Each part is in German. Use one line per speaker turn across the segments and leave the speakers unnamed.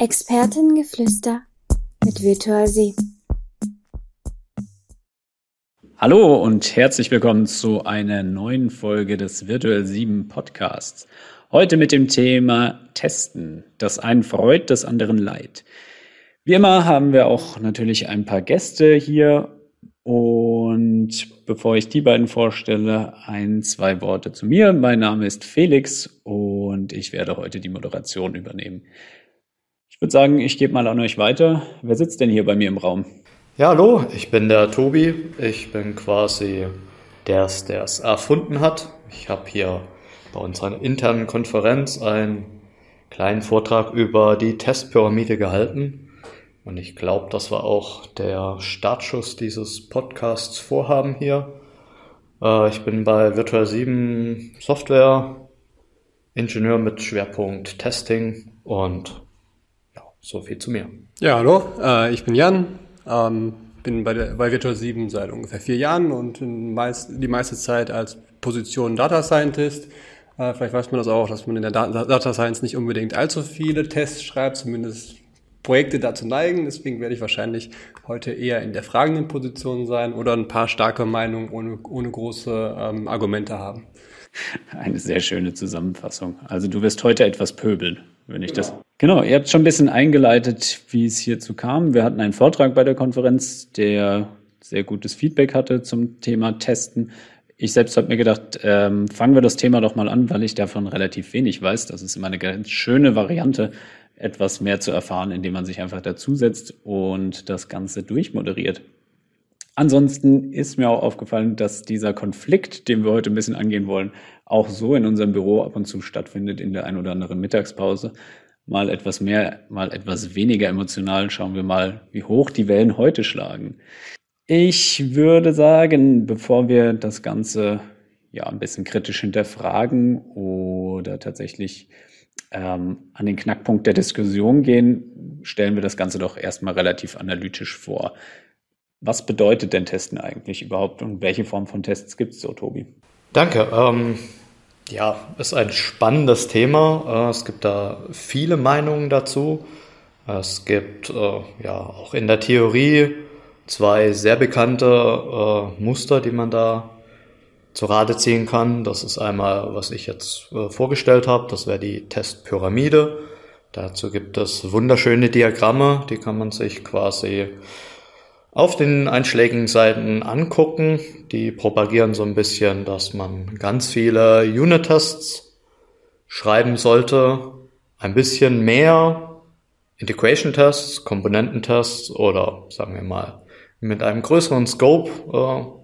Expertengeflüster mit Virtual Sie.
Hallo und herzlich willkommen zu einer neuen Folge des Virtual 7 Podcasts. Heute mit dem Thema Testen. Das einen freut, das anderen leid. Wie immer haben wir auch natürlich ein paar Gäste hier und bevor ich die beiden vorstelle, ein, zwei Worte zu mir. Mein Name ist Felix und ich werde heute die Moderation übernehmen. Ich würde sagen, ich gebe mal an euch weiter. Wer sitzt denn hier bei mir im Raum?
Ja, hallo, ich bin der Tobi. Ich bin quasi der, der es erfunden hat. Ich habe hier bei unserer internen Konferenz einen kleinen Vortrag über die Testpyramide gehalten. Und ich glaube, das war auch der Startschuss dieses Podcasts Vorhaben hier. Äh, ich bin bei Virtual 7 Software Ingenieur mit Schwerpunkt Testing und so viel zu mir.
Ja, hallo, äh, ich bin Jan, ähm, bin bei, der, bei Virtual 7 seit ungefähr vier Jahren und meist, die meiste Zeit als Position Data Scientist. Äh, vielleicht weiß man das auch, dass man in der Data Science nicht unbedingt allzu viele Tests schreibt, zumindest Projekte dazu neigen. Deswegen werde ich wahrscheinlich heute eher in der fragenden Position sein oder ein paar starke Meinungen ohne, ohne große ähm, Argumente haben.
Eine sehr schöne Zusammenfassung. Also du wirst heute etwas pöbeln, wenn ich genau. das. Genau, ihr habt schon ein bisschen eingeleitet, wie es hierzu kam. Wir hatten einen Vortrag bei der Konferenz, der sehr gutes Feedback hatte zum Thema Testen. Ich selbst habe mir gedacht, ähm, fangen wir das Thema doch mal an, weil ich davon relativ wenig weiß. Das ist immer eine ganz schöne Variante, etwas mehr zu erfahren, indem man sich einfach dazusetzt und das Ganze durchmoderiert. Ansonsten ist mir auch aufgefallen, dass dieser Konflikt, den wir heute ein bisschen angehen wollen, auch so in unserem Büro ab und zu stattfindet in der ein oder anderen Mittagspause. Mal etwas mehr, mal etwas weniger emotional. Schauen wir mal, wie hoch die Wellen heute schlagen. Ich würde sagen, bevor wir das Ganze ja ein bisschen kritisch hinterfragen oder tatsächlich ähm, an den Knackpunkt der Diskussion gehen, stellen wir das Ganze doch erstmal relativ analytisch vor. Was bedeutet denn Testen eigentlich überhaupt und welche Form von Tests gibt es so, Tobi?
Danke. Ähm, ja, ist ein spannendes Thema. Äh, es gibt da viele Meinungen dazu. Es gibt äh, ja auch in der Theorie zwei sehr bekannte äh, Muster, die man da zu Rate ziehen kann. Das ist einmal, was ich jetzt äh, vorgestellt habe, das wäre die Testpyramide. Dazu gibt es wunderschöne Diagramme, die kann man sich quasi auf den einschlägigen Seiten angucken. Die propagieren so ein bisschen, dass man ganz viele Unit-Tests schreiben sollte, ein bisschen mehr Integration-Tests, Komponententests oder sagen wir mal mit einem größeren Scope äh,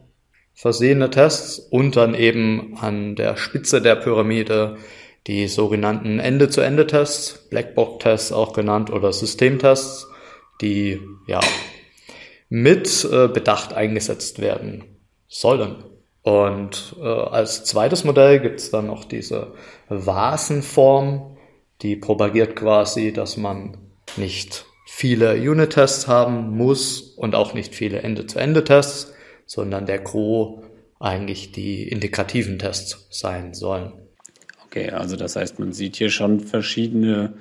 versehene Tests und dann eben an der Spitze der Pyramide die sogenannten Ende-zu-Ende-Tests, Blackbox-Tests auch genannt oder Systemtests, die ja mit äh, Bedacht eingesetzt werden sollen. Und äh, als zweites Modell gibt es dann noch diese Vasenform, die propagiert quasi, dass man nicht viele Unit-Tests haben muss und auch nicht viele Ende-zu-Ende-Tests, sondern der Gros eigentlich die integrativen Tests sein sollen.
Okay, also das heißt, man sieht hier schon verschiedene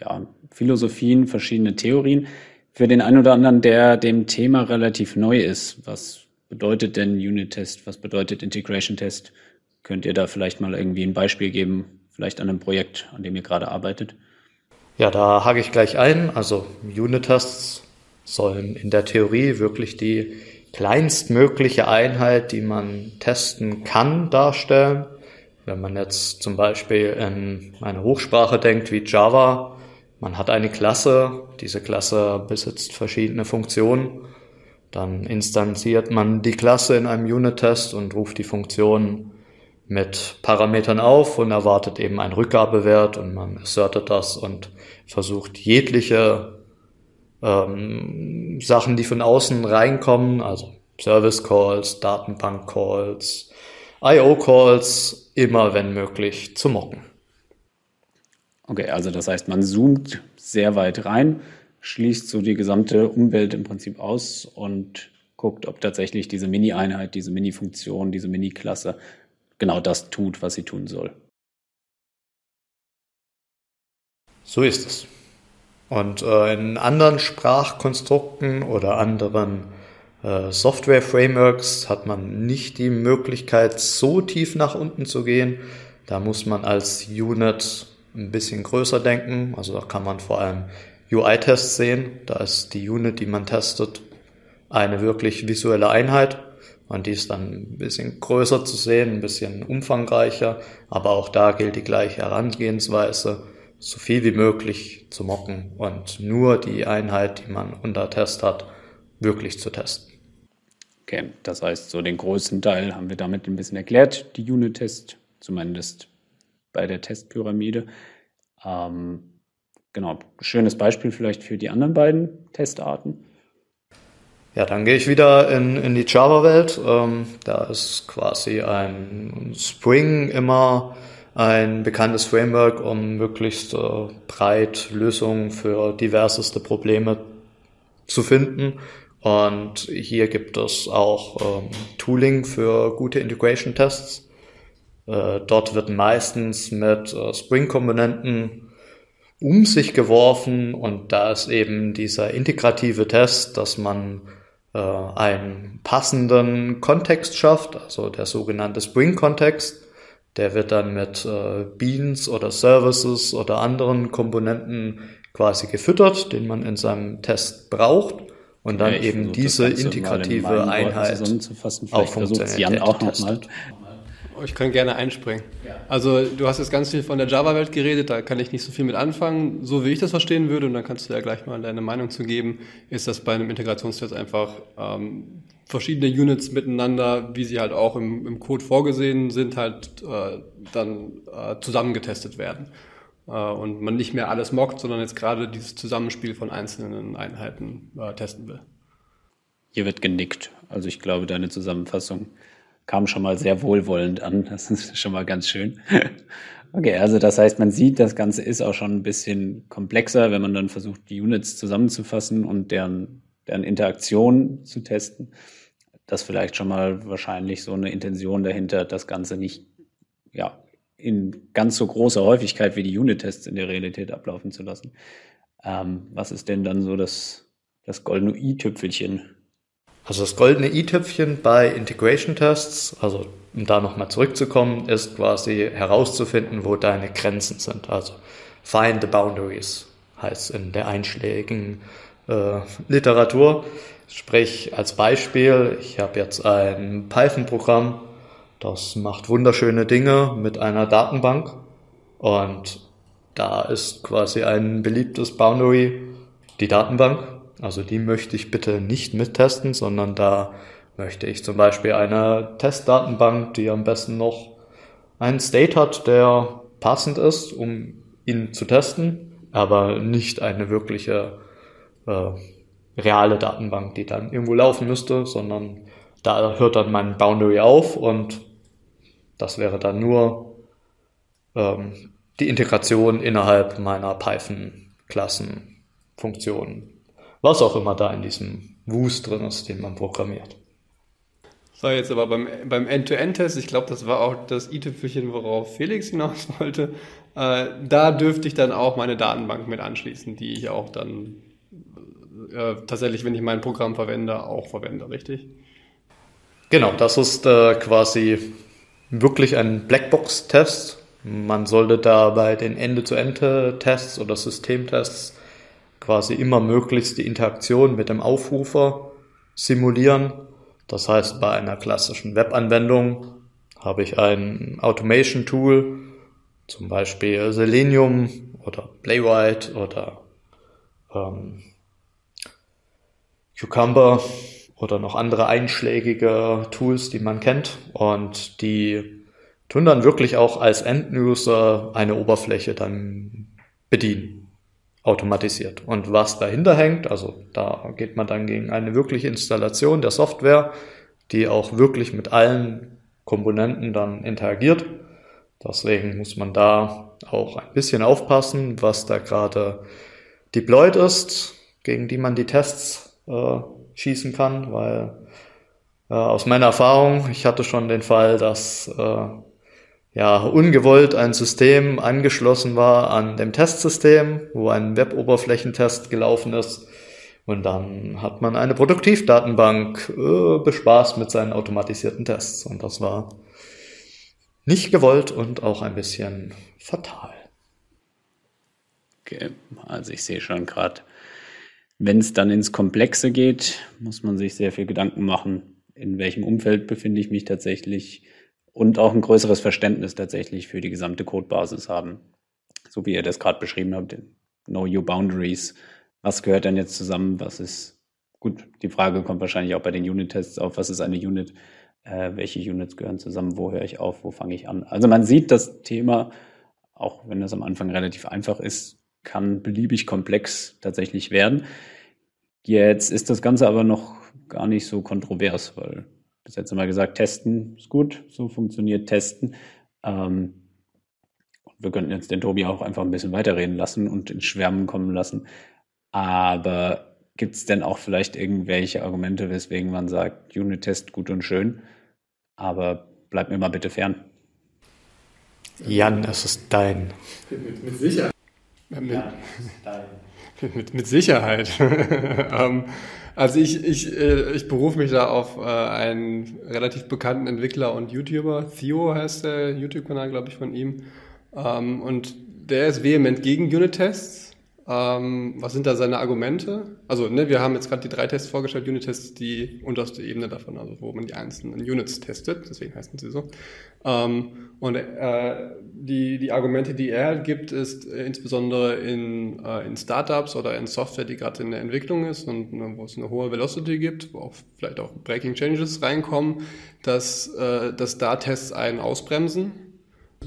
ja, Philosophien, verschiedene Theorien. Für den einen oder anderen, der dem Thema relativ neu ist, was bedeutet denn Unit-Test, was bedeutet Integration-Test? Könnt ihr da vielleicht mal irgendwie ein Beispiel geben, vielleicht an einem Projekt, an dem ihr gerade arbeitet?
Ja, da hake ich gleich ein. Also Unit-Tests sollen in der Theorie wirklich die kleinstmögliche Einheit, die man testen kann, darstellen. Wenn man jetzt zum Beispiel in eine Hochsprache denkt wie Java, man hat eine Klasse, diese Klasse besitzt verschiedene Funktionen, dann instanziert man die Klasse in einem Unit-Test und ruft die Funktion mit Parametern auf und erwartet eben einen Rückgabewert und man assertet das und versucht jegliche ähm, Sachen, die von außen reinkommen, also Service Calls, Datenbank Calls, IO Calls, immer wenn möglich zu mocken.
Okay, also das heißt, man zoomt sehr weit rein, schließt so die gesamte Umwelt im Prinzip aus und guckt, ob tatsächlich diese Mini-Einheit, diese Mini-Funktion, diese Mini-Klasse genau das tut, was sie tun soll.
So ist es. Und äh, in anderen Sprachkonstrukten oder anderen äh, Software-Frameworks hat man nicht die Möglichkeit, so tief nach unten zu gehen. Da muss man als Unit ein bisschen größer denken. Also da kann man vor allem UI-Tests sehen. Da ist die Unit, die man testet, eine wirklich visuelle Einheit. Und die ist dann ein bisschen größer zu sehen, ein bisschen umfangreicher. Aber auch da gilt die gleiche Herangehensweise, so viel wie möglich zu mocken und nur die Einheit, die man unter Test hat, wirklich zu testen.
Okay, das heißt, so den größten Teil haben wir damit ein bisschen erklärt, die Unit-Test, zumindest bei der Testpyramide. Ähm, genau, schönes Beispiel vielleicht für die anderen beiden Testarten.
Ja, dann gehe ich wieder in, in die Java-Welt. Ähm, da ist quasi ein Spring immer ein bekanntes Framework, um möglichst äh, breit Lösungen für diverseste Probleme zu finden. Und hier gibt es auch ähm, Tooling für gute Integration-Tests. Äh, dort wird meistens mit äh, Spring-Komponenten um sich geworfen und da ist eben dieser integrative Test, dass man äh, einen passenden Kontext schafft, also der sogenannte Spring-Kontext. Der wird dann mit Beans oder Services oder anderen Komponenten quasi gefüttert, den man in seinem Test braucht. Und dann ja, eben diese integrative Einheit
auch funktioniert. Jan auch nochmal.
Ich kann gerne einspringen. Also du hast jetzt ganz viel von der Java-Welt geredet, da kann ich nicht so viel mit anfangen. So wie ich das verstehen würde, und dann kannst du ja gleich mal deine Meinung zu geben, ist das bei einem Integrationstest einfach ähm, verschiedene Units miteinander, wie sie halt auch im, im Code vorgesehen sind, halt äh, dann äh, zusammengetestet werden. Äh, und man nicht mehr alles mockt, sondern jetzt gerade dieses Zusammenspiel von einzelnen Einheiten äh, testen will.
Hier wird genickt. Also ich glaube, deine Zusammenfassung kam schon mal sehr wohlwollend an. Das ist schon mal ganz schön. Okay, also das heißt, man sieht, das Ganze ist auch schon ein bisschen komplexer, wenn man dann versucht, die Units zusammenzufassen und deren, deren Interaktion zu testen. Das vielleicht schon mal wahrscheinlich so eine Intention dahinter, das Ganze nicht ja, in ganz so großer Häufigkeit wie die Unit-Tests in der Realität ablaufen zu lassen. Ähm, was ist denn dann so das, das goldene i-Tüpfelchen
also das goldene i-Tüpfchen bei Integration Tests, also um da nochmal zurückzukommen, ist quasi herauszufinden, wo deine Grenzen sind. Also find the boundaries heißt in der einschlägigen äh, Literatur. Sprich als Beispiel, ich habe jetzt ein Python-Programm, das macht wunderschöne Dinge mit einer Datenbank und da ist quasi ein beliebtes Boundary die Datenbank also die möchte ich bitte nicht mittesten, sondern da möchte ich zum Beispiel eine Testdatenbank, die am besten noch einen State hat, der passend ist, um ihn zu testen, aber nicht eine wirkliche äh, reale Datenbank, die dann irgendwo laufen müsste, sondern da hört dann mein Boundary auf und das wäre dann nur ähm, die Integration innerhalb meiner Python-Klassenfunktionen was auch immer da in diesem Wust drin ist, den man programmiert.
So, jetzt aber beim, beim End-to-End-Test, ich glaube, das war auch das i-Tüpfelchen, worauf Felix hinaus wollte, äh, da dürfte ich dann auch meine Datenbank mit anschließen, die ich auch dann äh, tatsächlich, wenn ich mein Programm verwende, auch verwende, richtig?
Genau, das ist äh, quasi wirklich ein Blackbox-Test. Man sollte da bei den Ende-zu-Ende-Tests oder Systemtests quasi immer möglichst die Interaktion mit dem Aufrufer simulieren. Das heißt, bei einer klassischen Webanwendung habe ich ein Automation Tool, zum Beispiel Selenium oder Playwright oder ähm, Cucumber oder noch andere einschlägige Tools, die man kennt. Und die tun dann wirklich auch als End-User eine Oberfläche dann bedienen automatisiert. Und was dahinter hängt, also da geht man dann gegen eine wirkliche Installation der Software, die auch wirklich mit allen Komponenten dann interagiert. Deswegen muss man da auch ein bisschen aufpassen, was da gerade deployed ist, gegen die man die Tests äh, schießen kann, weil äh, aus meiner Erfahrung, ich hatte schon den Fall, dass äh, ja, ungewollt ein System angeschlossen war an dem Testsystem, wo ein Web-Oberflächentest gelaufen ist. Und dann hat man eine Produktivdatenbank äh, bespaßt mit seinen automatisierten Tests. Und das war nicht gewollt und auch ein bisschen fatal.
Okay, also ich sehe schon gerade, wenn es dann ins Komplexe geht, muss man sich sehr viel Gedanken machen, in welchem Umfeld befinde ich mich tatsächlich und auch ein größeres Verständnis tatsächlich für die gesamte Codebasis haben. So wie ihr das gerade beschrieben habt, Know Your Boundaries. Was gehört denn jetzt zusammen? Was ist gut? Die Frage kommt wahrscheinlich auch bei den Unit-Tests auf. Was ist eine Unit? Äh, welche Units gehören zusammen? Wo höre ich auf? Wo fange ich an? Also man sieht das Thema, auch wenn es am Anfang relativ einfach ist, kann beliebig komplex tatsächlich werden. Jetzt ist das Ganze aber noch gar nicht so kontrovers, weil bis jetzt immer gesagt, testen ist gut, so funktioniert testen. Ähm, wir könnten jetzt den Tobi auch einfach ein bisschen weiterreden lassen und in Schwärmen kommen lassen. Aber gibt es denn auch vielleicht irgendwelche Argumente, weswegen man sagt, Unit-Test gut und schön, aber bleib mir mal bitte fern?
Jan, es ist dein.
Mit, mit Sicherheit. Mit, ja, mit, mit, Sicherheit. ähm, also ich, ich, äh, ich berufe mich da auf äh, einen relativ bekannten Entwickler und YouTuber. Theo heißt der YouTube-Kanal, glaube ich, von ihm. Ähm, und der ist vehement gegen Unit-Tests. Ähm, was sind da seine Argumente? Also, ne, wir haben jetzt gerade die drei Tests vorgestellt, Unit-Tests, die unterste Ebene davon, also wo man die einzelnen Units testet, deswegen heißen sie so. Ähm, und äh, die, die Argumente, die er gibt, ist äh, insbesondere in, äh, in Startups oder in Software, die gerade in der Entwicklung ist und ne, wo es eine hohe Velocity gibt, wo auch vielleicht auch Breaking Changes reinkommen, dass, äh, dass da Tests einen ausbremsen.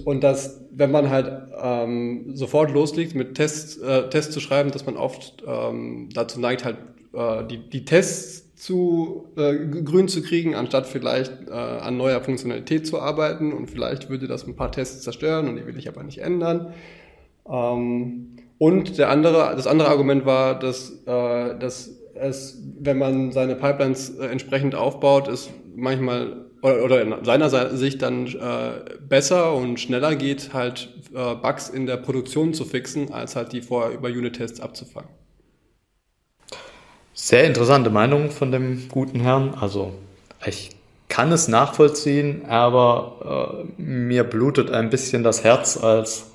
Und dass, wenn man halt ähm, sofort loslegt, mit Tests, äh, Tests zu schreiben, dass man oft ähm, dazu neigt, halt äh, die, die Tests zu äh, grün zu kriegen, anstatt vielleicht äh, an neuer Funktionalität zu arbeiten. Und vielleicht würde das ein paar Tests zerstören und die will ich aber nicht ändern. Ähm, und der andere, das andere Argument war, dass, äh, dass es, wenn man seine Pipelines äh, entsprechend aufbaut, ist manchmal oder, oder in seiner Sicht dann äh, besser und schneller geht, halt äh, Bugs in der Produktion zu fixen, als halt die vorher über Unit-Tests abzufangen.
Sehr interessante Meinung von dem guten Herrn. Also ich kann es nachvollziehen, aber äh, mir blutet ein bisschen das Herz als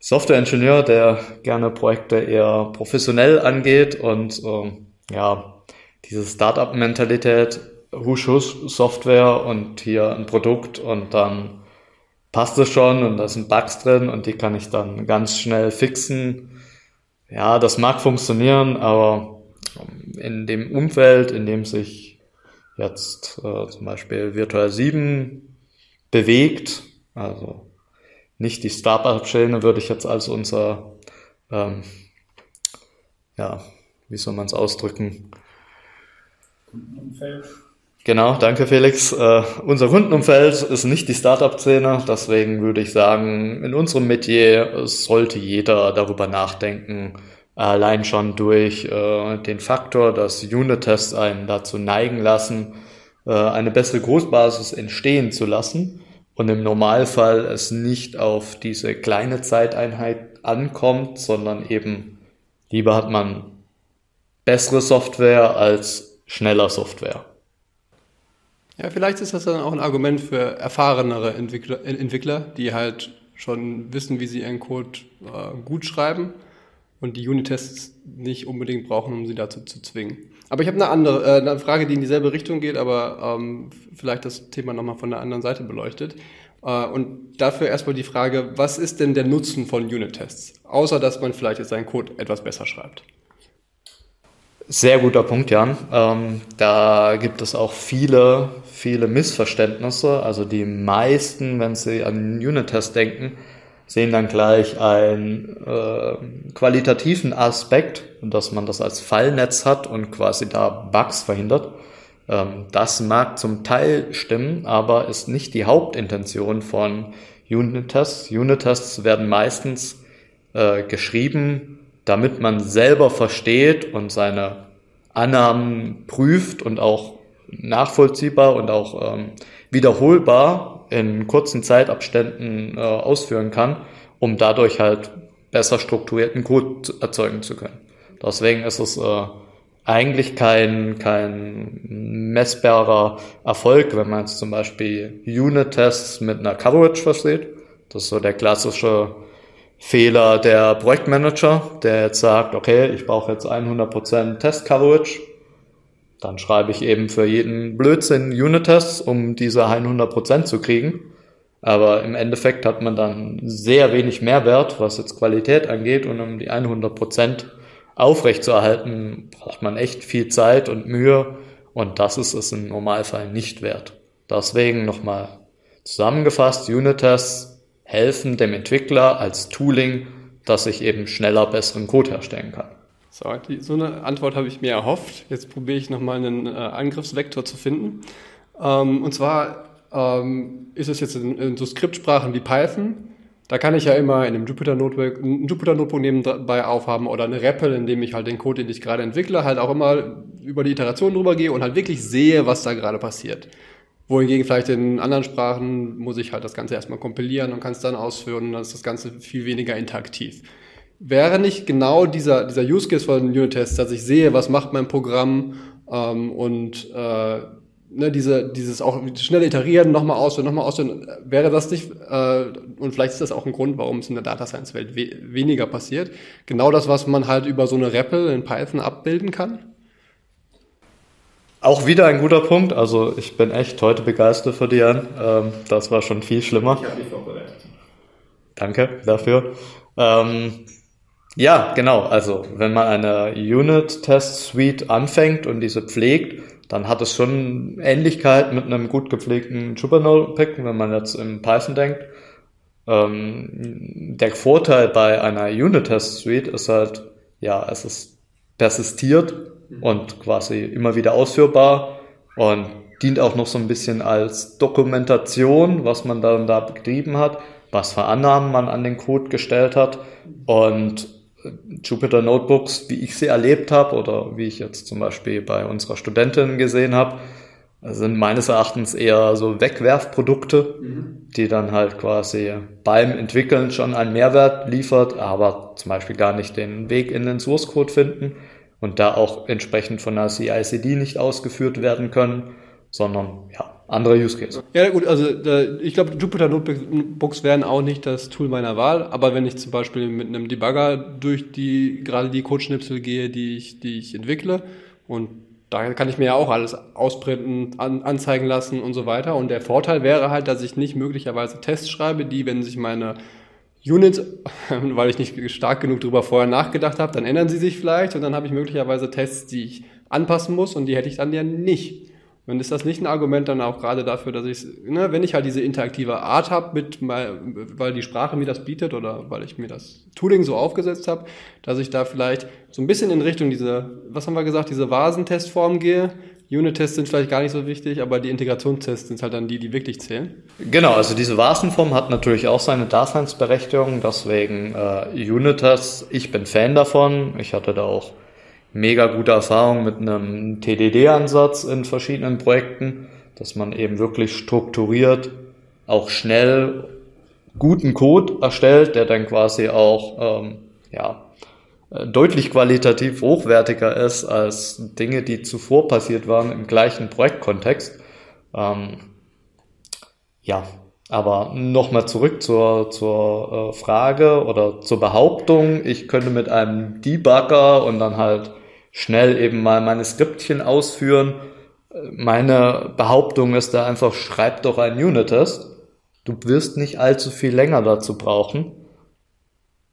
Softwareingenieur, der gerne Projekte eher professionell angeht und äh, ja, diese Startup-Mentalität, husch husch Software und hier ein Produkt und dann passt es schon und da sind Bugs drin und die kann ich dann ganz schnell fixen. Ja, das mag funktionieren, aber in dem Umfeld, in dem sich jetzt äh, zum Beispiel Virtual 7 bewegt, also nicht die Startup-Szene würde ich jetzt als unser, ähm, ja, wie soll man es ausdrücken? Kundenumfeld. Genau, danke Felix. Uh, unser Kundenumfeld ist nicht die Startup-Szene, deswegen würde ich sagen, in unserem Metier sollte jeder darüber nachdenken, Allein schon durch äh, den Faktor, dass Unit-Tests einen dazu neigen lassen, äh, eine bessere Großbasis entstehen zu lassen und im Normalfall es nicht auf diese kleine Zeiteinheit ankommt, sondern eben lieber hat man bessere Software als schneller Software.
Ja, vielleicht ist das dann auch ein Argument für erfahrenere Entwickler, Entwickler die halt schon wissen, wie sie ihren Code äh, gut schreiben und die Unit-Tests nicht unbedingt brauchen, um sie dazu zu zwingen. Aber ich habe eine andere, äh, eine Frage, die in dieselbe Richtung geht, aber ähm, vielleicht das Thema nochmal von der anderen Seite beleuchtet. Äh, und dafür erstmal die Frage, was ist denn der Nutzen von Unit-Tests? Außer, dass man vielleicht jetzt seinen Code etwas besser schreibt.
Sehr guter Punkt, Jan. Ähm, da gibt es auch viele, viele Missverständnisse. Also die meisten, wenn sie an Unit-Tests denken, sehen dann gleich einen äh, qualitativen Aspekt, dass man das als Fallnetz hat und quasi da Bugs verhindert. Ähm, das mag zum Teil stimmen, aber ist nicht die Hauptintention von Unit-Tests. Unit-Tests werden meistens äh, geschrieben, damit man selber versteht und seine Annahmen prüft und auch nachvollziehbar und auch ähm, wiederholbar in kurzen Zeitabständen äh, ausführen kann, um dadurch halt besser strukturierten Code erzeugen zu können. Deswegen ist es äh, eigentlich kein, kein messbarer Erfolg, wenn man jetzt zum Beispiel Unit-Tests mit einer Coverage versteht. Das ist so der klassische Fehler der Projektmanager, der jetzt sagt, okay, ich brauche jetzt 100% Test-Coverage. Dann schreibe ich eben für jeden Blödsinn Unit-Tests, um diese 100% zu kriegen. Aber im Endeffekt hat man dann sehr wenig Mehrwert, was jetzt Qualität angeht. Und um die 100% aufrechtzuerhalten, braucht man echt viel Zeit und Mühe. Und das ist es im Normalfall nicht wert. Deswegen nochmal zusammengefasst, Unit-Tests helfen dem Entwickler als Tooling, dass ich eben schneller besseren Code herstellen kann.
So, die, so eine Antwort habe ich mir erhofft. Jetzt probiere ich nochmal einen äh, Angriffsvektor zu finden. Ähm, und zwar ähm, ist es jetzt in, in so Skriptsprachen wie Python da kann ich ja immer in einem Jupyter Notebook, ein Jupyter nebenbei aufhaben oder eine REPL, in dem ich halt den Code, den ich gerade entwickle, halt auch immer über die Iteration drüber gehe und halt wirklich sehe, was da gerade passiert. Wohingegen vielleicht in anderen Sprachen muss ich halt das Ganze erstmal kompilieren und kann es dann ausführen und dann ist das Ganze viel weniger interaktiv. Wäre nicht genau dieser, dieser Use Case von Unit Tests, dass ich sehe, was macht mein Programm ähm, und äh, ne, diese, dieses auch schnell iterieren, nochmal ausführen, nochmal ausführen, wäre das nicht, äh, und vielleicht ist das auch ein Grund, warum es in der Data Science Welt we weniger passiert, genau das, was man halt über so eine REPL in Python abbilden kann?
Auch wieder ein guter Punkt. Also ich bin echt heute begeistert für dir. Ähm, das war schon viel schlimmer. Ich habe dich vorbereitet. Danke dafür. Ähm, ja, genau. Also wenn man eine Unit-Test-Suite anfängt und diese pflegt, dann hat es schon Ähnlichkeit mit einem gut gepflegten Jupyter-Pick, wenn man jetzt in Python denkt. Ähm, der Vorteil bei einer Unit-Test-Suite ist halt, ja, es ist persistiert. Und quasi immer wieder ausführbar und dient auch noch so ein bisschen als Dokumentation, was man dann da betrieben hat, was für Annahmen man an den Code gestellt hat. Und Jupyter Notebooks, wie ich sie erlebt habe oder wie ich jetzt zum Beispiel bei unserer Studentin gesehen habe, sind meines Erachtens eher so Wegwerfprodukte, mhm. die dann halt quasi beim Entwickeln schon einen Mehrwert liefert, aber zum Beispiel gar nicht den Weg in den Source Code finden und da auch entsprechend von der CI/CD nicht ausgeführt werden können, sondern ja, andere Use Case.
Ja gut, also ich glaube, Jupyter Notebooks wären auch nicht das Tool meiner Wahl, aber wenn ich zum Beispiel mit einem Debugger durch die gerade die Codeschnipsel gehe, die ich, die ich entwickle und da kann ich mir ja auch alles ausprinten, an, anzeigen lassen und so weiter. Und der Vorteil wäre halt, dass ich nicht möglicherweise Tests schreibe, die, wenn sich meine Units, weil ich nicht stark genug darüber vorher nachgedacht habe, dann ändern sie sich vielleicht und dann habe ich möglicherweise Tests, die ich anpassen muss und die hätte ich dann ja nicht. Und ist das nicht ein Argument dann auch gerade dafür, dass ich, ne, wenn ich halt diese interaktive Art habe, mit, weil die Sprache mir das bietet oder weil ich mir das Tooling so aufgesetzt habe, dass ich da vielleicht so ein bisschen in Richtung diese, was haben wir gesagt, diese Vasentestform gehe. Unit-Tests sind vielleicht gar nicht so wichtig, aber die Integrationstests sind halt dann die, die wirklich zählen.
Genau, also diese Vasenform hat natürlich auch seine Daseinsberechtigung, deswegen äh, Unit-Tests, ich bin Fan davon. Ich hatte da auch mega gute Erfahrung mit einem TDD-Ansatz in verschiedenen Projekten, dass man eben wirklich strukturiert, auch schnell guten Code erstellt, der dann quasi auch ähm, ja, deutlich qualitativ hochwertiger ist als Dinge, die zuvor passiert waren im gleichen Projektkontext. Ähm, ja, aber nochmal zurück zur, zur äh, Frage oder zur Behauptung, ich könnte mit einem Debugger und dann halt schnell eben mal meine Skriptchen ausführen. Meine Behauptung ist da einfach, schreib doch einen Unit-Test. Du wirst nicht allzu viel länger dazu brauchen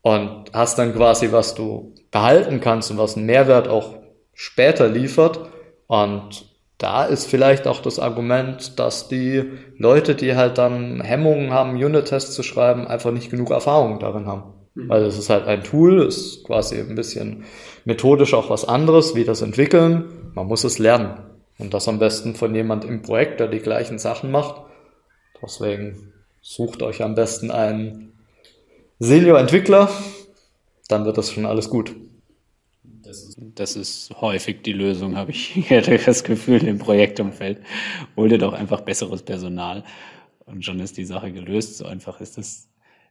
und hast dann quasi, was du behalten kannst und was einen Mehrwert auch später liefert. Und da ist vielleicht auch das Argument, dass die Leute, die halt dann Hemmungen haben, Unit-Tests zu schreiben, einfach nicht genug Erfahrung darin haben. Mhm. Weil es ist halt ein Tool, ist quasi ein bisschen methodisch auch was anderes, wie das entwickeln. Man muss es lernen. Und das am besten von jemand im Projekt, der die gleichen Sachen macht. Deswegen sucht euch am besten einen Senior-Entwickler, dann wird das schon alles gut.
Das ist, das ist häufig die Lösung, habe ich das Gefühl im Projektumfeld. Hol dir doch einfach besseres Personal. und schon ist die Sache gelöst. So einfach ist es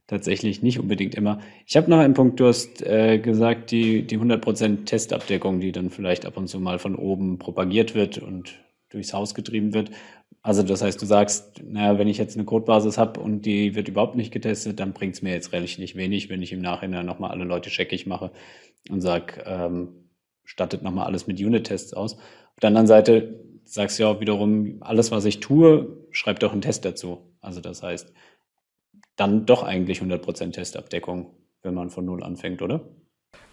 tatsächlich nicht unbedingt immer. Ich habe noch einen Punkt, du hast äh, gesagt, die, die 100% Testabdeckung, die dann vielleicht ab und zu mal von oben propagiert wird und durchs Haus getrieben wird. Also das heißt, du sagst, naja, wenn ich jetzt eine Codebasis habe und die wird überhaupt nicht getestet, dann bringt es mir jetzt relativ wenig, wenn ich im Nachhinein nochmal alle Leute checkig mache und sage, ähm, stattet nochmal alles mit Unit-Tests aus. Auf der anderen Seite sagst du ja auch wiederum, alles, was ich tue, schreibt doch einen Test dazu. Also das heißt, dann doch eigentlich 100% Testabdeckung, wenn man von Null anfängt, oder?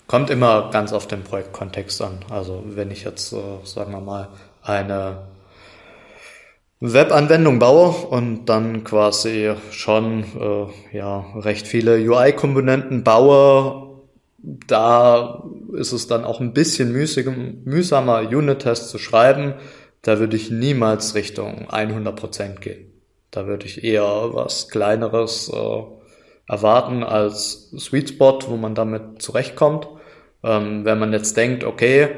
Kommt immer ganz auf den Projektkontext an. Also wenn ich jetzt, äh, sagen wir mal, eine Webanwendung baue und dann quasi schon äh, ja, recht viele UI-Komponenten baue, da ist es dann auch ein bisschen mühsamer, Unit-Tests zu schreiben. Da würde ich niemals Richtung 100% gehen. Da würde ich eher was Kleineres äh, erwarten als Sweet Spot, wo man damit zurechtkommt. Ähm, wenn man jetzt denkt, okay,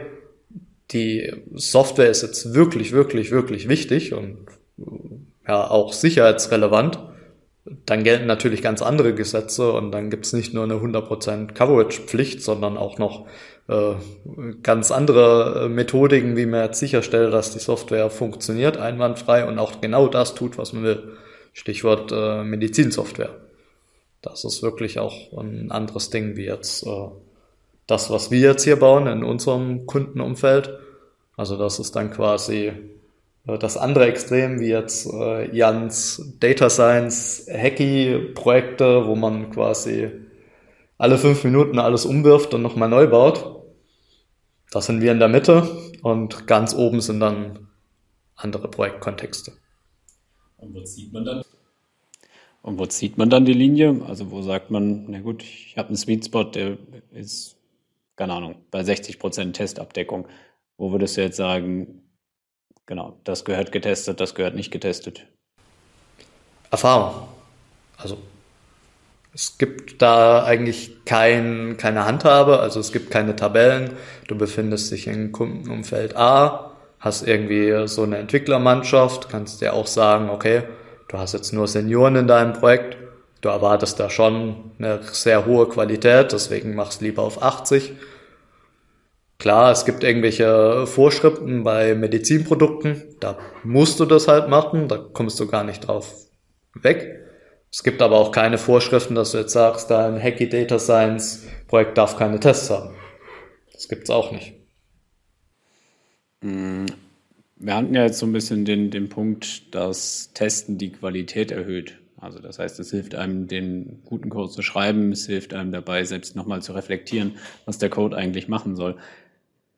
die Software ist jetzt wirklich, wirklich, wirklich wichtig und ja auch sicherheitsrelevant, dann gelten natürlich ganz andere Gesetze und dann gibt's nicht nur eine 100% Coverage-Pflicht, sondern auch noch äh, ganz andere äh, Methodiken, wie man jetzt sicherstellt, dass die Software funktioniert, einwandfrei und auch genau das tut, was man will. Stichwort äh, Medizinsoftware. Das ist wirklich auch ein anderes Ding wie jetzt äh, das, was wir jetzt hier bauen in unserem Kundenumfeld. Also das ist dann quasi das andere Extrem, wie jetzt äh, Jans Data Science Hacky Projekte, wo man quasi alle fünf Minuten alles umwirft und nochmal neu baut. Das sind wir in der Mitte und ganz oben sind dann andere Projektkontexte.
Und wo zieht man dann? Und wo zieht man dann die Linie? Also wo sagt man, na gut, ich habe einen Sweet Spot, der ist, keine Ahnung, bei 60% Testabdeckung. Wo würdest du jetzt sagen, genau, das gehört getestet, das gehört nicht getestet?
Erfahrung. Also es gibt da eigentlich kein, keine Handhabe, also es gibt keine Tabellen. Du befindest dich im Kundenumfeld A, hast irgendwie so eine Entwicklermannschaft, kannst dir auch sagen, okay, du hast jetzt nur Senioren in deinem Projekt, du erwartest da schon eine sehr hohe Qualität, deswegen machst lieber auf 80. Klar, es gibt irgendwelche Vorschriften bei Medizinprodukten, da musst du das halt machen, da kommst du gar nicht drauf weg. Es gibt aber auch keine Vorschriften, dass du jetzt sagst, dein Hacky Data Science Projekt darf keine Tests haben. Das gibt's auch nicht.
Mm, wir hatten ja jetzt so ein bisschen den, den Punkt, dass Testen die Qualität erhöht. Also das heißt, es hilft einem, den guten Code zu schreiben, es hilft einem dabei, selbst nochmal zu reflektieren, was der Code eigentlich machen soll.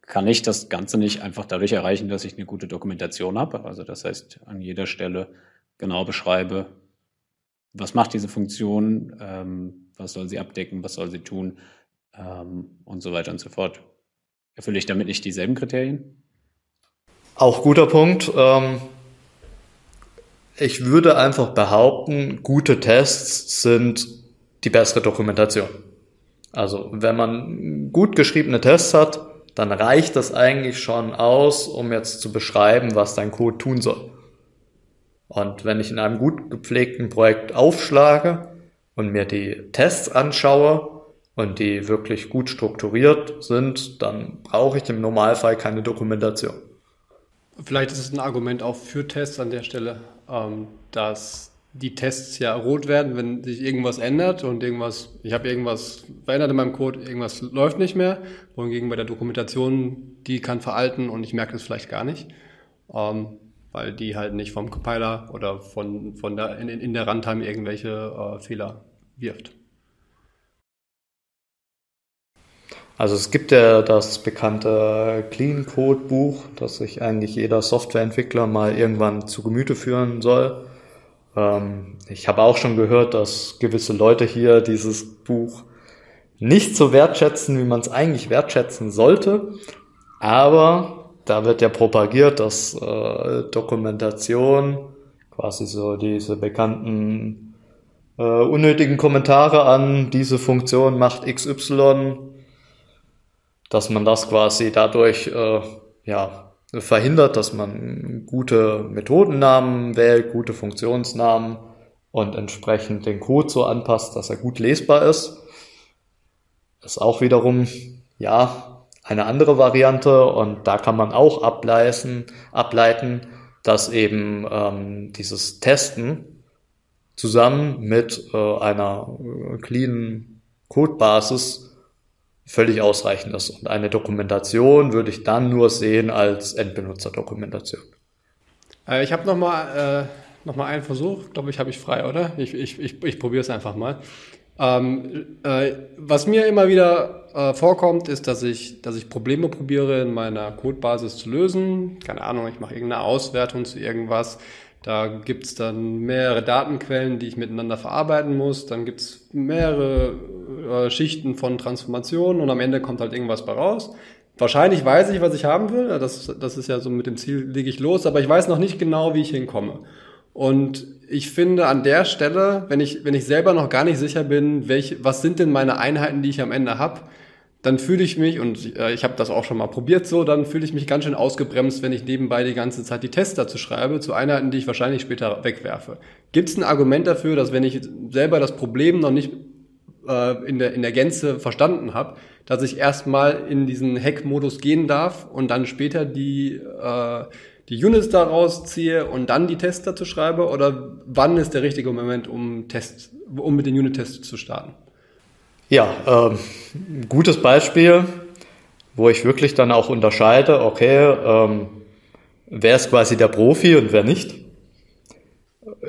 Kann ich das Ganze nicht einfach dadurch erreichen, dass ich eine gute Dokumentation habe? Also das heißt, an jeder Stelle genau beschreibe, was macht diese Funktion, ähm, was soll sie abdecken, was soll sie tun ähm, und so weiter und so fort. Erfülle ich damit nicht dieselben Kriterien?
Auch guter Punkt. Ähm, ich würde einfach behaupten, gute Tests sind die bessere Dokumentation. Also wenn man gut geschriebene Tests hat, dann reicht das eigentlich schon aus, um jetzt zu beschreiben, was dein Code tun soll. Und wenn ich in einem gut gepflegten Projekt aufschlage und mir die Tests anschaue und die wirklich gut strukturiert sind, dann brauche ich im Normalfall keine Dokumentation.
Vielleicht ist es ein Argument auch für Tests an der Stelle, ähm, dass die Tests ja rot werden, wenn sich irgendwas ändert und irgendwas, ich habe irgendwas verändert in meinem Code, irgendwas läuft nicht mehr. Wohingegen bei der Dokumentation, die kann veralten und ich merke es vielleicht gar nicht. Ähm, weil die halt nicht vom Compiler oder von, von der, in, in der Runtime irgendwelche äh, Fehler wirft.
Also es gibt ja das bekannte Clean Code Buch, das sich eigentlich jeder Softwareentwickler mal irgendwann zu Gemüte führen soll. Ähm, ich habe auch schon gehört, dass gewisse Leute hier dieses Buch nicht so wertschätzen, wie man es eigentlich wertschätzen sollte. Aber da wird ja propagiert, dass äh, Dokumentation quasi so diese bekannten äh, unnötigen Kommentare an diese Funktion macht XY, dass man das quasi dadurch äh, ja verhindert, dass man gute Methodennamen wählt, gute Funktionsnamen und entsprechend den Code so anpasst, dass er gut lesbar ist. Ist auch wiederum, ja, eine andere Variante und da kann man auch ableiten, ableiten dass eben ähm, dieses Testen zusammen mit äh, einer äh, cleanen Codebasis völlig ausreichend ist. Und eine Dokumentation würde ich dann nur sehen als Endbenutzerdokumentation.
Äh, ich habe nochmal äh, noch einen Versuch, glaube ich, habe ich frei, oder? Ich, ich, ich, ich probiere es einfach mal. Ähm, äh, was mir immer wieder äh, vorkommt, ist, dass ich, dass ich Probleme probiere in meiner Codebasis zu lösen. Keine Ahnung, ich mache irgendeine Auswertung zu irgendwas. Da gibt's dann mehrere Datenquellen, die ich miteinander verarbeiten muss. Dann gibt's mehrere äh, Schichten von Transformationen und am Ende kommt halt irgendwas bei raus. Wahrscheinlich weiß ich, was ich haben will. Das, das ist ja so mit dem Ziel, lege ich los, aber ich weiß noch nicht genau, wie ich hinkomme. Und ich finde an der Stelle, wenn ich, wenn ich selber noch gar nicht sicher bin, welche, was sind denn meine Einheiten, die ich am Ende habe, dann fühle ich mich, und äh, ich habe das auch schon mal probiert so, dann fühle ich mich ganz schön ausgebremst, wenn ich nebenbei die ganze Zeit die Tests dazu schreibe, zu Einheiten, die ich wahrscheinlich später wegwerfe. Gibt es ein Argument dafür, dass wenn ich selber das Problem noch nicht äh, in, der, in der Gänze verstanden habe, dass ich erstmal in diesen Hack-Modus gehen darf und dann später die äh, die Units daraus ziehe und dann die Tests dazu schreibe? Oder wann ist der richtige Moment, um, Tests, um mit den Unit-Tests zu starten?
Ja, ähm, gutes Beispiel, wo ich wirklich dann auch unterscheide, okay, ähm, wer ist quasi der Profi und wer nicht.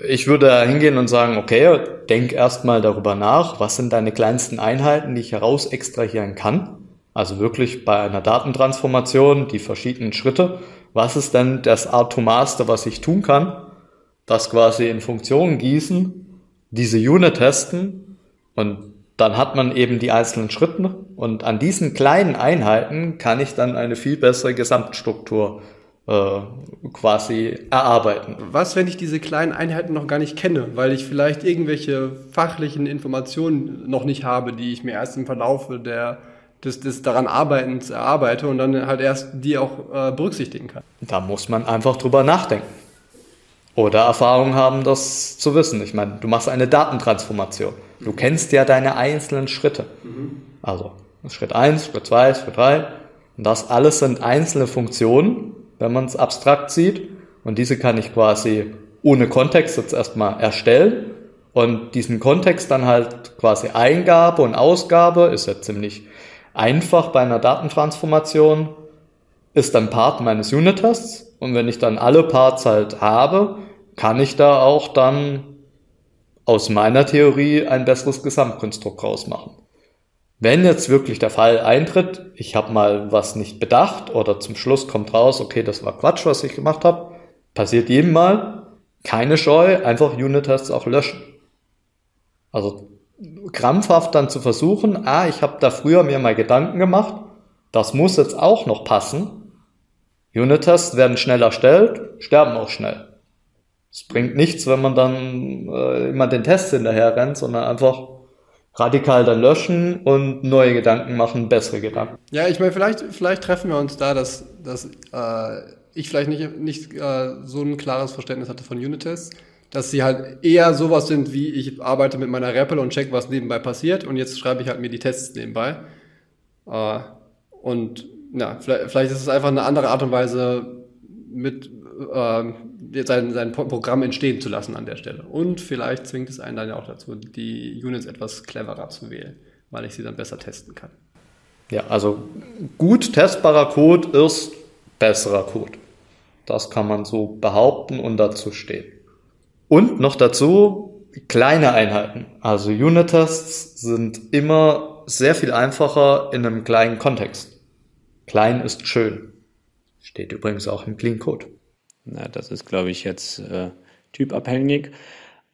Ich würde hingehen und sagen, okay, denk erstmal darüber nach, was sind deine kleinsten Einheiten, die ich heraus extrahieren kann. Also wirklich bei einer Datentransformation die verschiedenen Schritte was ist denn das Atommaster, was ich tun kann, das quasi in Funktionen gießen, diese Unit testen und dann hat man eben die einzelnen Schritte und an diesen kleinen Einheiten kann ich dann eine viel bessere Gesamtstruktur äh, quasi erarbeiten.
Was, wenn ich diese kleinen Einheiten noch gar nicht kenne, weil ich vielleicht irgendwelche fachlichen Informationen noch nicht habe, die ich mir erst im Verlaufe der des, des daran Arbeitens erarbeite und dann halt erst die auch äh, berücksichtigen kann.
Da muss man einfach drüber nachdenken. Oder Erfahrung haben, das zu wissen. Ich meine, du machst eine Datentransformation. Du kennst ja deine einzelnen Schritte. Also Schritt 1, Schritt 2, Schritt 3. Und das alles sind einzelne Funktionen, wenn man es abstrakt sieht. Und diese kann ich quasi ohne Kontext jetzt erstmal erstellen. Und diesen Kontext dann halt quasi Eingabe und Ausgabe ist ja ziemlich einfach bei einer Datentransformation ist dann Part meines Unit-Tests und wenn ich dann alle Parts halt habe, kann ich da auch dann aus meiner Theorie ein besseres Gesamtkonstrukt rausmachen. Wenn jetzt wirklich der Fall eintritt, ich habe mal was nicht bedacht oder zum Schluss kommt raus, okay, das war Quatsch, was ich gemacht habe, passiert jedem Mal, keine Scheu, einfach Unit-Tests auch löschen. Also krampfhaft dann zu versuchen, ah, ich habe da früher mir mal Gedanken gemacht, das muss jetzt auch noch passen. Unit-Tests werden schnell erstellt, sterben auch schnell. Es bringt nichts, wenn man dann äh, immer den Test hinterher rennt, sondern einfach radikal dann löschen und neue Gedanken machen, bessere Gedanken.
Ja, ich meine, vielleicht, vielleicht treffen wir uns da, dass, dass äh, ich vielleicht nicht, nicht äh, so ein klares Verständnis hatte von Unit-Tests dass sie halt eher sowas sind, wie ich arbeite mit meiner REPL und check, was nebenbei passiert und jetzt schreibe ich halt mir die Tests nebenbei. Äh, und ja, vielleicht, vielleicht ist es einfach eine andere Art und Weise, mit äh, sein, sein Programm entstehen zu lassen an der Stelle. Und vielleicht zwingt es einen dann ja auch dazu, die Units etwas cleverer zu wählen, weil ich sie dann besser testen kann.
Ja, also gut testbarer Code ist besserer Code. Das kann man so behaupten und dazu stehen. Und noch dazu kleine Einheiten. Also Unit-Tests sind immer sehr viel einfacher in einem kleinen Kontext. Klein ist schön. Steht übrigens auch im Clean Code.
Na, das ist, glaube ich, jetzt äh, typabhängig.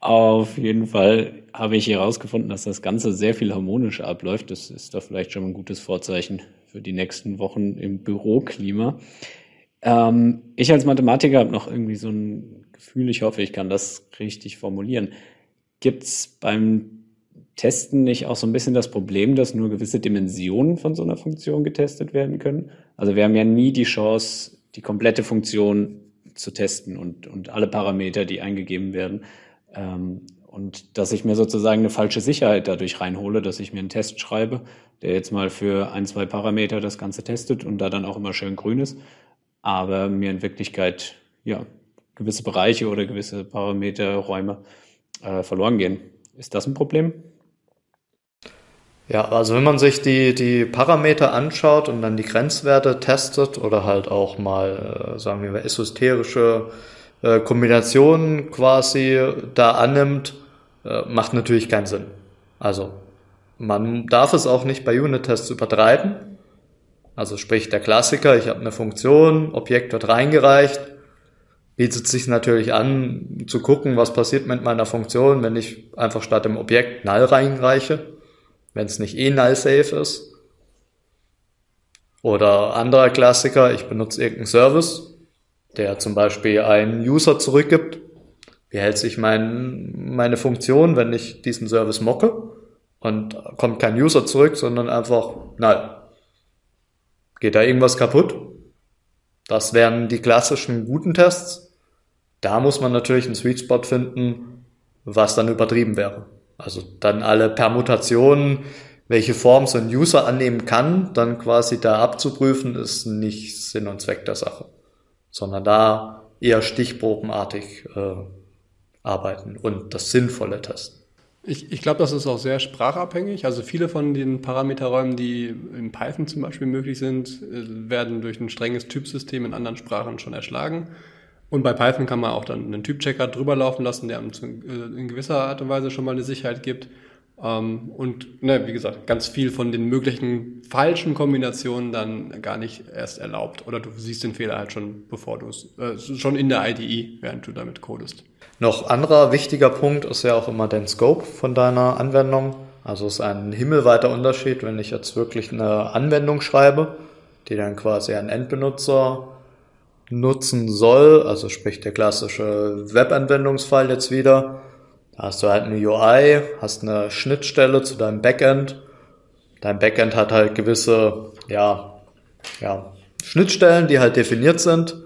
Auf jeden Fall habe ich herausgefunden, dass das Ganze sehr viel harmonischer abläuft. Das ist da vielleicht schon ein gutes Vorzeichen für die nächsten Wochen im Büroklima. Ähm, ich als Mathematiker habe noch irgendwie so ein Gefühl, ich hoffe, ich kann das richtig formulieren. Gibt es beim Testen nicht auch so ein bisschen das Problem, dass nur gewisse Dimensionen von so einer Funktion getestet werden können? Also wir haben ja nie die Chance, die komplette Funktion zu testen und, und alle Parameter, die eingegeben werden. Ähm, Und dass ich mir sozusagen eine falsche Sicherheit dadurch reinhole, dass ich mir einen Test schreibe, der jetzt mal für ein, zwei Parameter das Ganze testet und da dann auch immer schön grün ist, aber mir in Wirklichkeit ja gewisse Bereiche oder gewisse Parameter, Räume äh, verloren gehen. Ist das ein Problem?
Ja, also wenn man sich die, die Parameter anschaut und dann die Grenzwerte testet oder halt auch mal, äh, sagen wir, esoterische äh, Kombinationen quasi da annimmt, äh, macht natürlich keinen Sinn. Also man darf es auch nicht bei Unit-Tests übertreiben. Also sprich der Klassiker, ich habe eine Funktion, Objekt wird reingereicht, bietet sich natürlich an zu gucken, was passiert mit meiner Funktion, wenn ich einfach statt dem Objekt null reinreiche, wenn es nicht eh null safe ist. Oder anderer Klassiker, ich benutze irgendeinen Service, der zum Beispiel einen User zurückgibt wie hält sich mein, meine Funktion, wenn ich diesen Service mocke und kommt kein User zurück, sondern einfach, nein, geht da irgendwas kaputt? Das wären die klassischen guten Tests. Da muss man natürlich einen Sweet Spot finden, was dann übertrieben wäre. Also dann alle Permutationen, welche Form so ein User annehmen kann, dann quasi da abzuprüfen, ist nicht Sinn und Zweck der Sache, sondern da eher stichprobenartig äh, arbeiten und das Sinnvolle testen.
Ich, ich glaube, das ist auch sehr sprachabhängig. Also viele von den Parameterräumen, die in Python zum Beispiel möglich sind, äh, werden durch ein strenges Typsystem in anderen Sprachen schon erschlagen. Und bei Python kann man auch dann einen Typchecker drüber laufen lassen, der äh, in gewisser Art und Weise schon mal eine Sicherheit gibt. Ähm, und ne, wie gesagt, ganz viel von den möglichen falschen Kombinationen dann gar nicht erst erlaubt. Oder du siehst den Fehler halt schon, bevor du es, äh, schon in der IDE, während du damit codest.
Noch anderer wichtiger Punkt ist ja auch immer dein Scope von deiner Anwendung. Also es ist ein himmelweiter Unterschied, wenn ich jetzt wirklich eine Anwendung schreibe, die dann quasi ein Endbenutzer nutzen soll, also sprich der klassische Webanwendungsfall jetzt wieder, da hast du halt eine UI, hast eine Schnittstelle zu deinem Backend. Dein Backend hat halt gewisse, ja, ja, Schnittstellen, die halt definiert sind.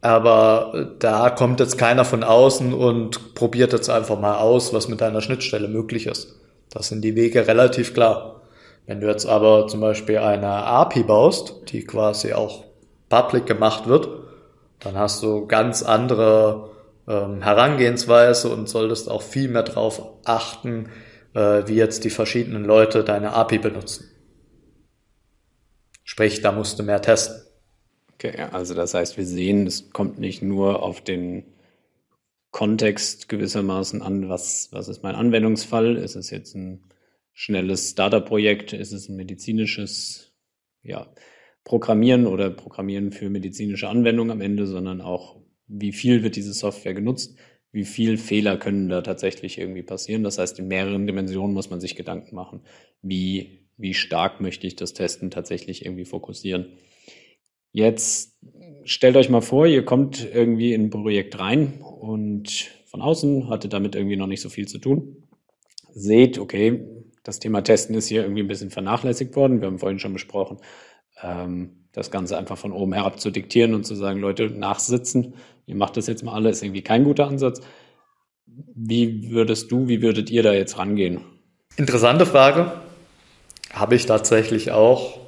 Aber da kommt jetzt keiner von außen und probiert jetzt einfach mal aus, was mit deiner Schnittstelle möglich ist. Das sind die Wege relativ klar. Wenn du jetzt aber zum Beispiel eine API baust, die quasi auch public gemacht wird, dann hast du ganz andere ähm, Herangehensweise und solltest auch viel mehr darauf achten, äh, wie jetzt die verschiedenen Leute deine API benutzen. Sprich, da musst du mehr testen.
Okay, also das heißt, wir sehen, es kommt nicht nur auf den Kontext gewissermaßen an, was, was ist mein Anwendungsfall? Ist es jetzt ein schnelles Startup-Projekt? Ist es ein medizinisches ja, Programmieren oder Programmieren für medizinische Anwendungen am Ende, sondern auch, wie viel wird diese Software genutzt, wie viel Fehler können da tatsächlich irgendwie passieren. Das heißt, in mehreren Dimensionen muss man sich Gedanken machen, wie, wie stark möchte ich das Testen tatsächlich irgendwie fokussieren. Jetzt stellt euch mal vor, ihr kommt irgendwie in ein Projekt rein und von außen hatte damit irgendwie noch nicht so viel zu tun. Seht, okay, das Thema Testen ist hier irgendwie ein bisschen vernachlässigt worden. Wir haben vorhin schon besprochen, ähm, das Ganze einfach von oben herab zu diktieren und zu sagen, Leute, nachsitzen, ihr macht das jetzt mal alle, ist irgendwie kein guter Ansatz. Wie würdest du, wie würdet ihr da jetzt rangehen?
Interessante Frage. Habe ich tatsächlich auch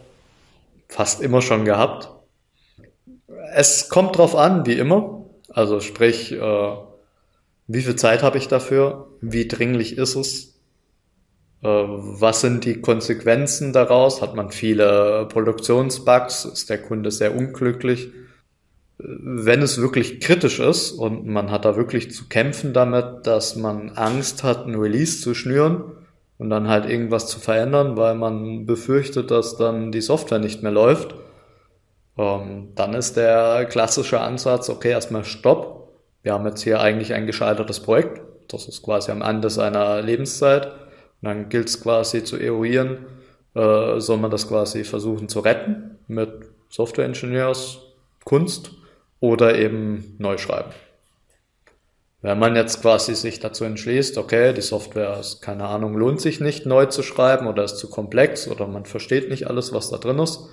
fast immer schon gehabt. Es kommt drauf an, wie immer. Also sprich, äh, wie viel Zeit habe ich dafür? Wie dringlich ist es? Äh, was sind die Konsequenzen daraus? Hat man viele Produktionsbugs? Ist der Kunde sehr unglücklich? Wenn es wirklich kritisch ist und man hat da wirklich zu kämpfen damit, dass man Angst hat, ein Release zu schnüren und dann halt irgendwas zu verändern, weil man befürchtet, dass dann die Software nicht mehr läuft, ähm, dann ist der klassische Ansatz, okay, erstmal Stopp. Wir haben jetzt hier eigentlich ein gescheitertes Projekt. Das ist quasi am Ende seiner Lebenszeit dann gilt es quasi zu eruieren, äh, soll man das quasi versuchen zu retten mit Software-Ingenieurs, Kunst oder eben neu schreiben. Wenn man jetzt quasi sich dazu entschließt, okay, die Software ist, keine Ahnung, lohnt sich nicht neu zu schreiben oder ist zu komplex oder man versteht nicht alles, was da drin ist,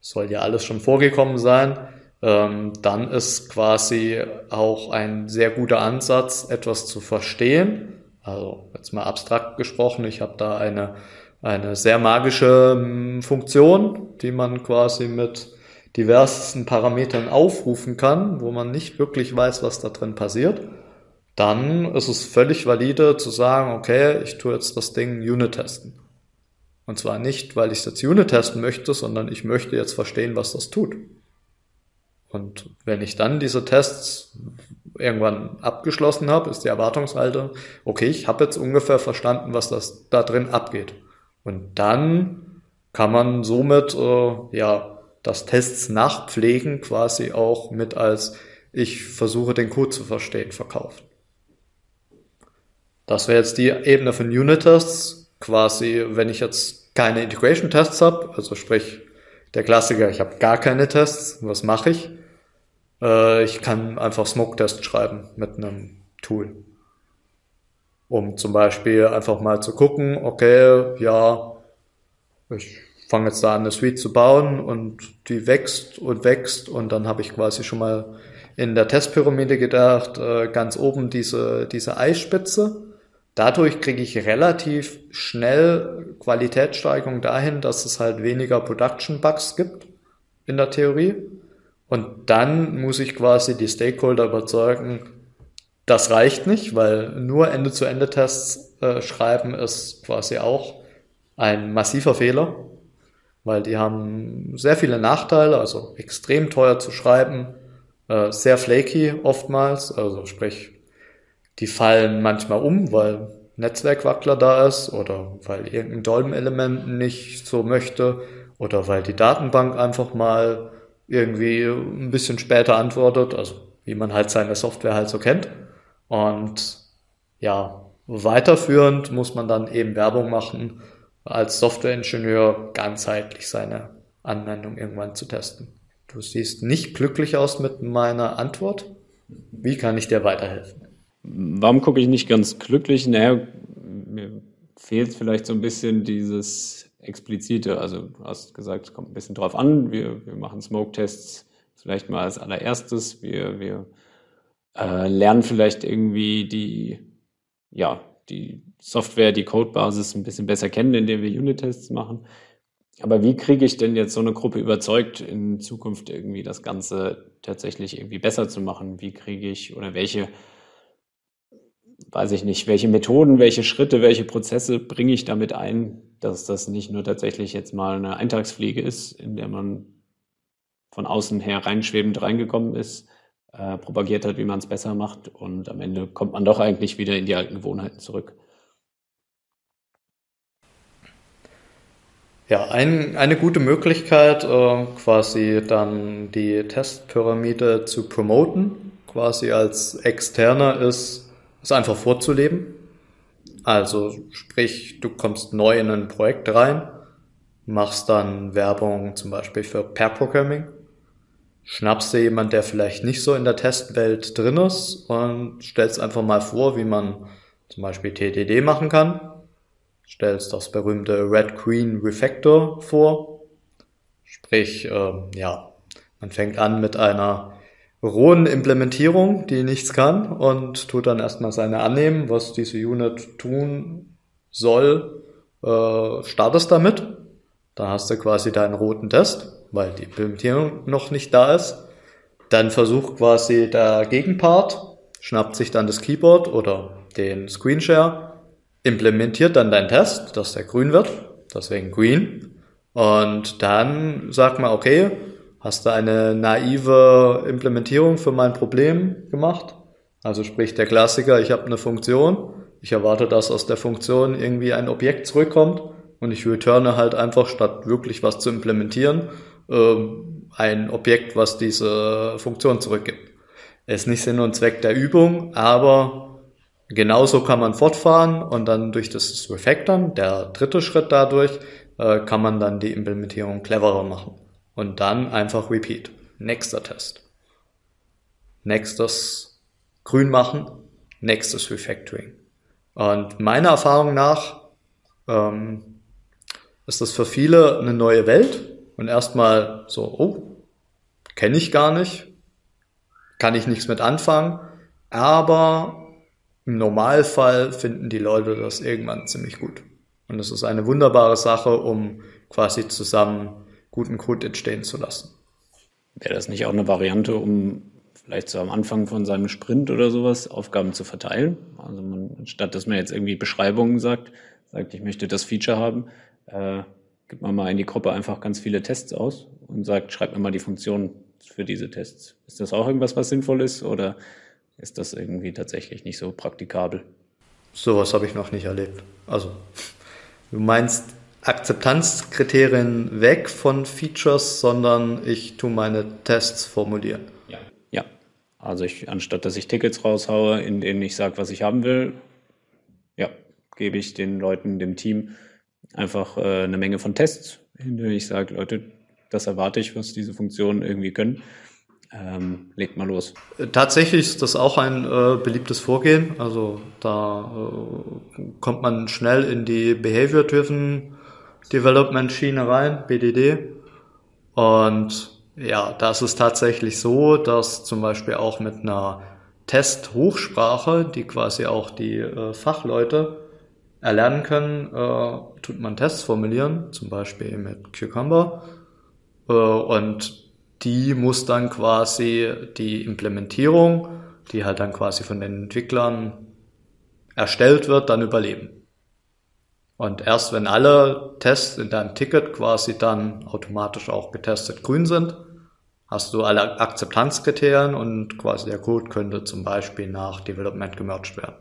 soll ja alles schon vorgekommen sein, ähm, dann ist quasi auch ein sehr guter Ansatz, etwas zu verstehen Also jetzt mal abstrakt gesprochen, ich habe da eine, eine sehr magische hm, Funktion, die man quasi mit diversen Parametern aufrufen kann, wo man nicht wirklich weiß, was da drin passiert. Dann ist es völlig valide zu sagen, okay, ich tue jetzt das Ding Unit testen. Und zwar nicht, weil ich es jetzt Unit testen möchte, sondern ich möchte jetzt verstehen, was das tut. Und wenn ich dann diese Tests irgendwann abgeschlossen habe, ist die Erwartungshaltung, okay, ich habe jetzt ungefähr verstanden, was das da drin abgeht. Und dann kann man somit äh, ja das Tests nachpflegen quasi auch mit als ich versuche den Code zu verstehen verkaufen. Das wäre jetzt die Ebene von Unit-Tests. Quasi, wenn ich jetzt keine Integration-Tests habe, also sprich der Klassiker, ich habe gar keine Tests, was mache ich? Äh, ich kann einfach Smoke-Test schreiben mit einem Tool. Um zum Beispiel einfach mal zu gucken, okay, ja, ich fange jetzt da an, eine Suite zu bauen und die wächst und wächst und dann habe ich quasi schon mal in der Testpyramide gedacht, äh, ganz oben diese, diese Eisspitze. Dadurch kriege ich relativ schnell Qualitätssteigerung dahin, dass es halt weniger Production Bugs gibt in der Theorie. Und dann muss ich quasi die Stakeholder überzeugen, das reicht nicht, weil nur Ende-zu-Ende-Tests äh, schreiben ist quasi auch ein massiver Fehler, weil die haben sehr viele Nachteile, also extrem teuer zu schreiben, äh, sehr flaky oftmals, also sprich, die fallen manchmal um, weil Netzwerkwackler da ist oder weil irgendein Dolmen-Element nicht so möchte oder weil die Datenbank einfach mal irgendwie ein bisschen später antwortet, also wie man halt seine Software halt so kennt. Und ja, weiterführend muss man dann eben Werbung machen, als Softwareingenieur ganzheitlich seine Anwendung irgendwann zu testen. Du siehst nicht glücklich aus mit meiner Antwort. Wie kann ich dir weiterhelfen?
Warum gucke ich nicht ganz glücklich? Naja, mir fehlt vielleicht so ein bisschen dieses explizite. Also du hast gesagt, es kommt ein bisschen drauf an. Wir, wir machen Smoke-Tests vielleicht mal als allererstes. Wir, wir äh, lernen vielleicht irgendwie die, ja, die Software, die Codebasis ein bisschen besser kennen, indem wir Unit-Tests machen. Aber wie kriege ich denn jetzt so eine Gruppe überzeugt, in Zukunft irgendwie das Ganze tatsächlich irgendwie besser zu machen? Wie kriege ich oder welche weiß ich nicht, welche Methoden, welche Schritte, welche Prozesse bringe ich damit ein, dass das nicht nur tatsächlich jetzt mal eine Eintagspflege ist, in der man von außen her reinschwebend reingekommen ist, äh, propagiert hat, wie man es besser macht und am Ende kommt man doch eigentlich wieder in die alten Gewohnheiten zurück.
Ja, ein, eine gute Möglichkeit, äh, quasi dann die Testpyramide zu promoten, quasi als Externer ist, es einfach vorzuleben. Also sprich, du kommst neu in ein Projekt rein, machst dann Werbung zum Beispiel für Pair Programming, schnappst dir jemand, der vielleicht nicht so in der Testwelt drin ist und stellst einfach mal vor, wie man zum Beispiel TDD machen kann. Stellst das berühmte Red Queen Refactor vor. Sprich, äh, ja, man fängt an mit einer rohen Implementierung, die nichts kann und tut dann erstmal seine annehmen, was diese Unit tun soll, äh, startest damit. Dann hast du quasi deinen roten Test, weil die Implementierung noch nicht da ist. Dann versucht quasi der Gegenpart, schnappt sich dann das Keyboard oder den Screenshare, implementiert dann deinen Test, dass der grün wird, deswegen green. Und dann sagt man, okay, Hast du eine naive Implementierung für mein Problem gemacht? Also sprich der Klassiker, ich habe eine Funktion, ich erwarte, dass aus der Funktion irgendwie ein Objekt zurückkommt und ich returne halt einfach, statt wirklich was zu implementieren, ähm, ein Objekt, was diese Funktion zurückgibt. Ist nicht Sinn und Zweck der Übung, aber genauso kann man fortfahren und dann durch das Refactoren, der dritte Schritt dadurch, äh, kann man dann die Implementierung cleverer machen. Und dann einfach Repeat. Nächster Test. Nächstes Grün machen. Nächstes Refactoring. Und meiner Erfahrung nach ähm, ist das für viele eine neue Welt und erstmal so, oh, kenne ich gar nicht, kann ich nichts mit anfangen, aber im Normalfall finden die Leute das irgendwann ziemlich gut. Und es ist eine wunderbare Sache, um quasi zusammen guten Code entstehen zu lassen.
Wäre das nicht auch eine Variante, um vielleicht so am Anfang von seinem Sprint oder sowas Aufgaben zu verteilen? Also man, anstatt dass man jetzt irgendwie Beschreibungen sagt, sagt, ich möchte das Feature haben, äh, gibt man mal in die Gruppe einfach ganz viele Tests aus und sagt, schreibt mir mal die Funktion für diese Tests. Ist das auch irgendwas, was sinnvoll ist oder ist das irgendwie tatsächlich nicht so praktikabel?
Sowas habe ich noch nicht erlebt. Also, du meinst Akzeptanzkriterien weg von Features, sondern ich tue meine Tests formulieren.
Ja. Ja. Also ich, anstatt dass ich Tickets raushaue, in denen ich sage, was ich haben will, ja, gebe ich den Leuten, dem Team einfach äh, eine Menge von Tests, in denen ich sage, Leute, das erwarte ich, was diese Funktionen irgendwie können. Ähm, legt mal los.
Tatsächlich ist das auch ein äh, beliebtes Vorgehen. Also da äh, kommt man schnell in die Behavior-Driven Development Schiene rein, BDD. Und ja, da ist es tatsächlich so, dass zum Beispiel auch mit einer Test-Hochsprache, die quasi auch die äh, Fachleute erlernen können, äh, tut man Tests formulieren, zum Beispiel mit Cucumber. Äh, und die muss dann quasi die Implementierung, die halt dann quasi von den Entwicklern erstellt wird, dann überleben. Und erst wenn alle Tests in deinem Ticket quasi dann automatisch auch getestet grün sind, hast du alle Akzeptanzkriterien und quasi der Code könnte zum Beispiel nach Development gemerged werden.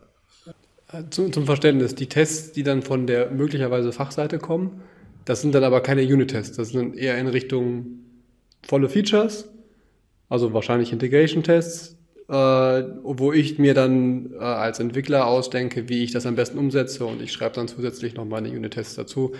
Zum, zum Verständnis, die Tests, die dann von der möglicherweise Fachseite kommen, das sind dann aber keine Unit-Tests, das sind eher in Richtung volle Features, also wahrscheinlich Integration-Tests, äh, wo ich mir dann äh, als Entwickler ausdenke, wie ich das am besten umsetze und ich schreibe dann zusätzlich noch meine Unit-Tests dazu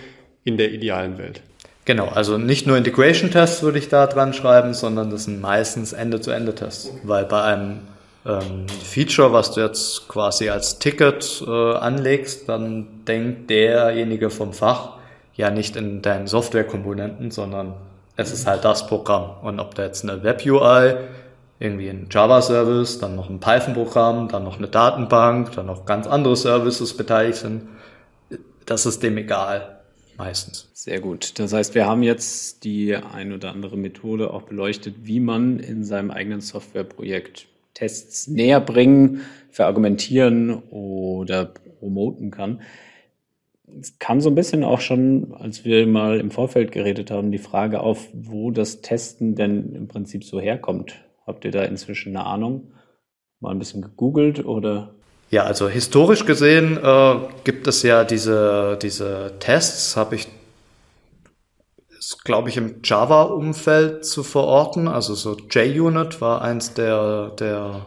in der idealen Welt.
Genau, also nicht nur Integration-Tests würde ich da dran schreiben, sondern das sind meistens Ende-zu-Ende-Tests, weil bei einem ähm, Feature, was du jetzt quasi als Ticket äh, anlegst, dann denkt derjenige vom Fach ja nicht in deinen Softwarekomponenten, sondern es ist halt das Programm. Und ob da jetzt eine Web-UI, irgendwie ein Java-Service, dann noch ein Python-Programm, dann noch eine Datenbank, dann noch ganz andere Services beteiligt sind, das ist dem egal. Meistens.
Sehr gut. Das heißt, wir haben jetzt die ein oder andere Methode auch beleuchtet, wie man in seinem eigenen Softwareprojekt Tests näher bringen, verargumentieren oder promoten kann. Es kam so ein bisschen auch schon, als wir mal im Vorfeld geredet haben, die Frage auf, wo das Testen denn im Prinzip so herkommt. Habt ihr da inzwischen eine Ahnung? Mal ein bisschen gegoogelt oder?
Ja, also historisch gesehen äh, gibt es ja diese, diese Tests, habe ich, glaube ich im Java-Umfeld zu verorten. Also so JUnit war eins der, der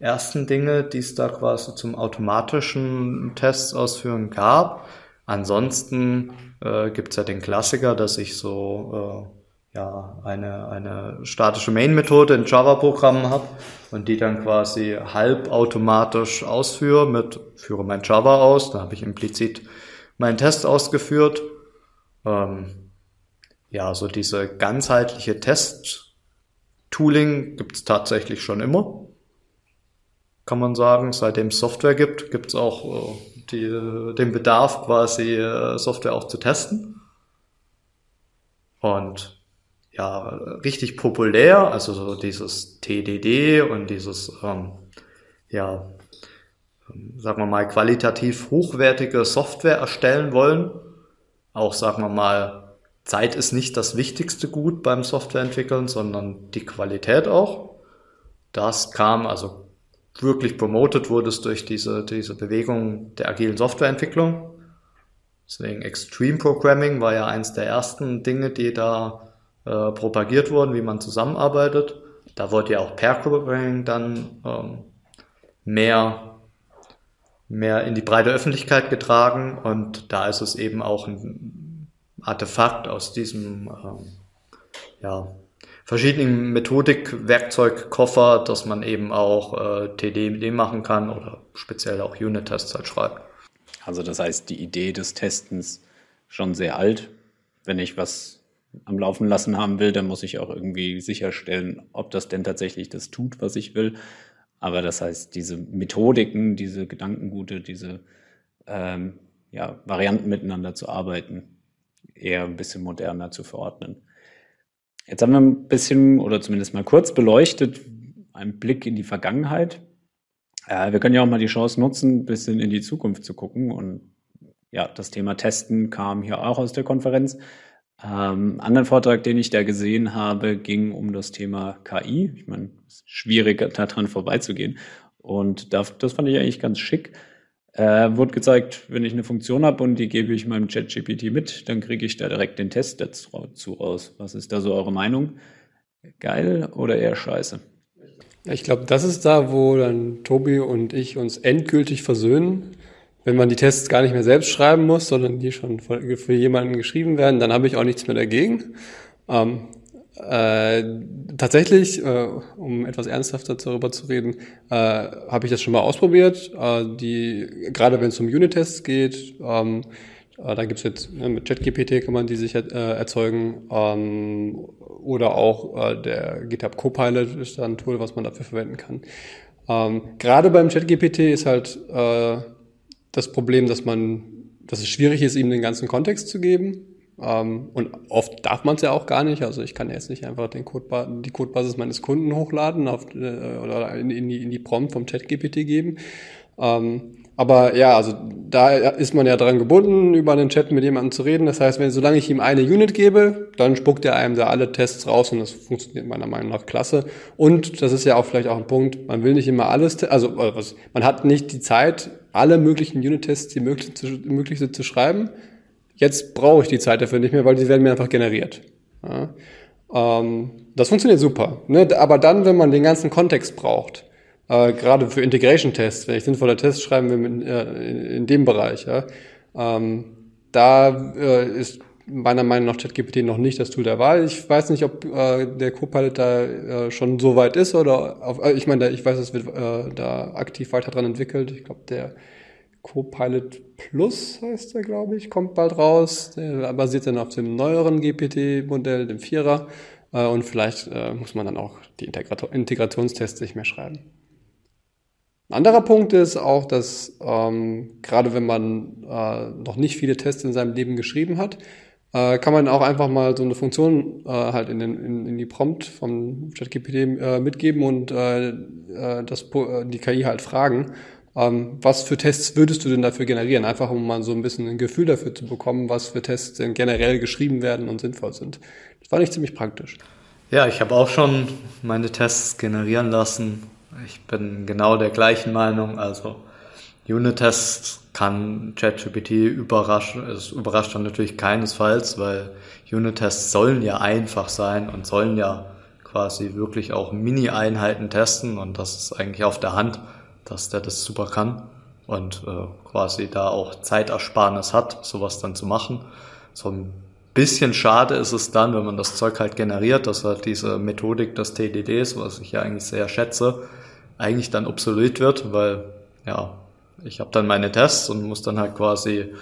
ersten Dinge, die es da quasi zum automatischen Tests ausführen gab. Ansonsten äh, gibt es ja den Klassiker, dass ich so äh, ja, eine, eine statische Main-Methode in Java-Programmen habe und die dann quasi halbautomatisch ausführe mit führe mein Java aus, da habe ich implizit meinen Test ausgeführt. Ähm, ja, so diese ganzheitliche Test-Tooling gibt es tatsächlich schon immer. Kann man sagen, seitdem es Software gibt, gibt es auch äh, die, den Bedarf, quasi äh, Software auch zu testen. Und ja, richtig populär, also so dieses TDD und dieses, ähm, ja, sagen wir mal, qualitativ hochwertige Software erstellen wollen. Auch, sagen wir mal, Zeit ist nicht das wichtigste Gut beim Softwareentwickeln, sondern die Qualität auch. Das kam, also wirklich promotet wurde es durch diese, diese Bewegung der agilen Softwareentwicklung. Deswegen Extreme Programming war ja eins der ersten Dinge, die da äh, propagiert wurden, wie man zusammenarbeitet. Da wurde ja auch Pair Programming dann ähm, mehr, mehr in die breite Öffentlichkeit getragen und da ist es eben auch ein Artefakt aus diesem ähm, ja, verschiedenen Methodik-Werkzeugkoffer, dass man eben auch äh, TD machen kann oder speziell auch Unit-Tests halt schreibt.
Also das heißt, die Idee des Testens schon sehr alt. Wenn ich was am Laufen lassen haben will, dann muss ich auch irgendwie sicherstellen, ob das denn tatsächlich das tut, was ich will. Aber das heißt, diese Methodiken, diese Gedankengute, diese ähm, ja, Varianten miteinander zu arbeiten, eher ein bisschen moderner zu verordnen. Jetzt haben wir ein bisschen oder zumindest mal kurz beleuchtet, einen Blick in die Vergangenheit. Äh, wir können ja auch mal die Chance nutzen, ein bisschen in die Zukunft zu gucken. Und ja, das Thema Testen kam hier auch aus der Konferenz. Ähm, anderen Vortrag, den ich da gesehen habe, ging um das Thema KI. Ich meine, es ist schwierig, daran vorbeizugehen. Und das, das fand ich eigentlich ganz schick. Äh, wurde gezeigt, wenn ich eine Funktion habe und die gebe ich meinem ChatGPT mit, dann kriege ich da direkt den Test dazu raus. Was ist da so eure Meinung? Geil oder eher scheiße?
Ich glaube, das ist da, wo dann Tobi und ich uns endgültig versöhnen. Wenn man die Tests gar nicht mehr selbst schreiben muss, sondern die schon für jemanden geschrieben werden, dann habe ich auch nichts mehr dagegen. Ähm, äh, tatsächlich, äh, um etwas ernsthafter darüber zu reden, äh, habe ich das schon mal ausprobiert. Äh, die, gerade wenn es um Unit-Tests geht, ähm, äh, da gibt's jetzt ne, mit ChatGPT kann man die sich äh, erzeugen ähm, oder auch der GitHub Copilot ist da ein Tool, was man dafür verwenden kann. Ähm, gerade beim ChatGPT ist halt das Problem, dass man, dass es schwierig ist, ihm den ganzen Kontext zu geben. Ähm, und oft darf man es ja auch gar nicht. Also ich kann jetzt nicht einfach den Codeba die Codebasis meines Kunden hochladen auf, äh, oder in, in, die, in die Prompt vom ChatGPT geben. Ähm, aber ja, also da ist man ja dran gebunden, über einen Chat mit jemandem zu reden. Das heißt, wenn solange ich ihm eine Unit gebe, dann spuckt er einem da alle Tests raus und das funktioniert meiner Meinung nach klasse. Und das ist ja auch vielleicht auch ein Punkt, man will nicht immer alles, also man hat nicht die Zeit, alle möglichen Unit-Tests, die möglich, zu, möglich sind, zu schreiben. Jetzt brauche ich die Zeit dafür nicht mehr, weil die werden mir einfach generiert. Ja. Ähm, das funktioniert super. Ne? Aber dann, wenn man den ganzen Kontext braucht, äh, gerade für Integration-Tests, wenn ich sinnvolle Tests schreiben will in, äh, in, in dem Bereich, ja, ähm, da äh, ist meiner Meinung nach ChatGPT noch nicht das Tool der Wahl. Ich weiß nicht, ob äh, der Copilot da äh, schon so weit ist oder auf, äh, ich meine, ich weiß, es wird äh, da aktiv weiter dran entwickelt. Ich glaube, der Copilot Plus heißt er, glaube ich, kommt bald raus. Der basiert dann auf dem neueren GPT-Modell, dem Vierer. Äh, und vielleicht äh, muss man dann auch die Integrationstests nicht mehr schreiben. Ein anderer Punkt ist auch, dass ähm, gerade wenn man äh, noch nicht viele Tests in seinem Leben geschrieben hat, äh, kann man auch einfach mal so eine Funktion äh, halt in, den, in, in die Prompt vom ChatGPT äh, mitgeben und äh, äh das, äh, die KI halt fragen, ähm, was für Tests würdest du denn dafür generieren? Einfach um mal so ein bisschen ein Gefühl dafür zu bekommen, was für Tests denn generell geschrieben werden und sinnvoll sind. Das fand ich ziemlich praktisch.
Ja, ich habe auch schon meine Tests generieren lassen ich bin genau der gleichen Meinung. Also Unit-Tests kann ChatGPT überraschen. Es überrascht dann natürlich keinesfalls, weil Unit-Tests sollen ja einfach sein und sollen ja quasi wirklich auch Mini-Einheiten testen und das ist eigentlich auf der Hand, dass der das super kann und äh, quasi da auch Zeitersparnis hat, sowas dann zu machen. So ein bisschen schade ist es dann, wenn man das Zeug halt generiert, dass halt diese Methodik des TDDs, was ich ja eigentlich sehr schätze, eigentlich dann obsolet wird, weil ja, ich habe dann meine Tests und muss dann halt quasi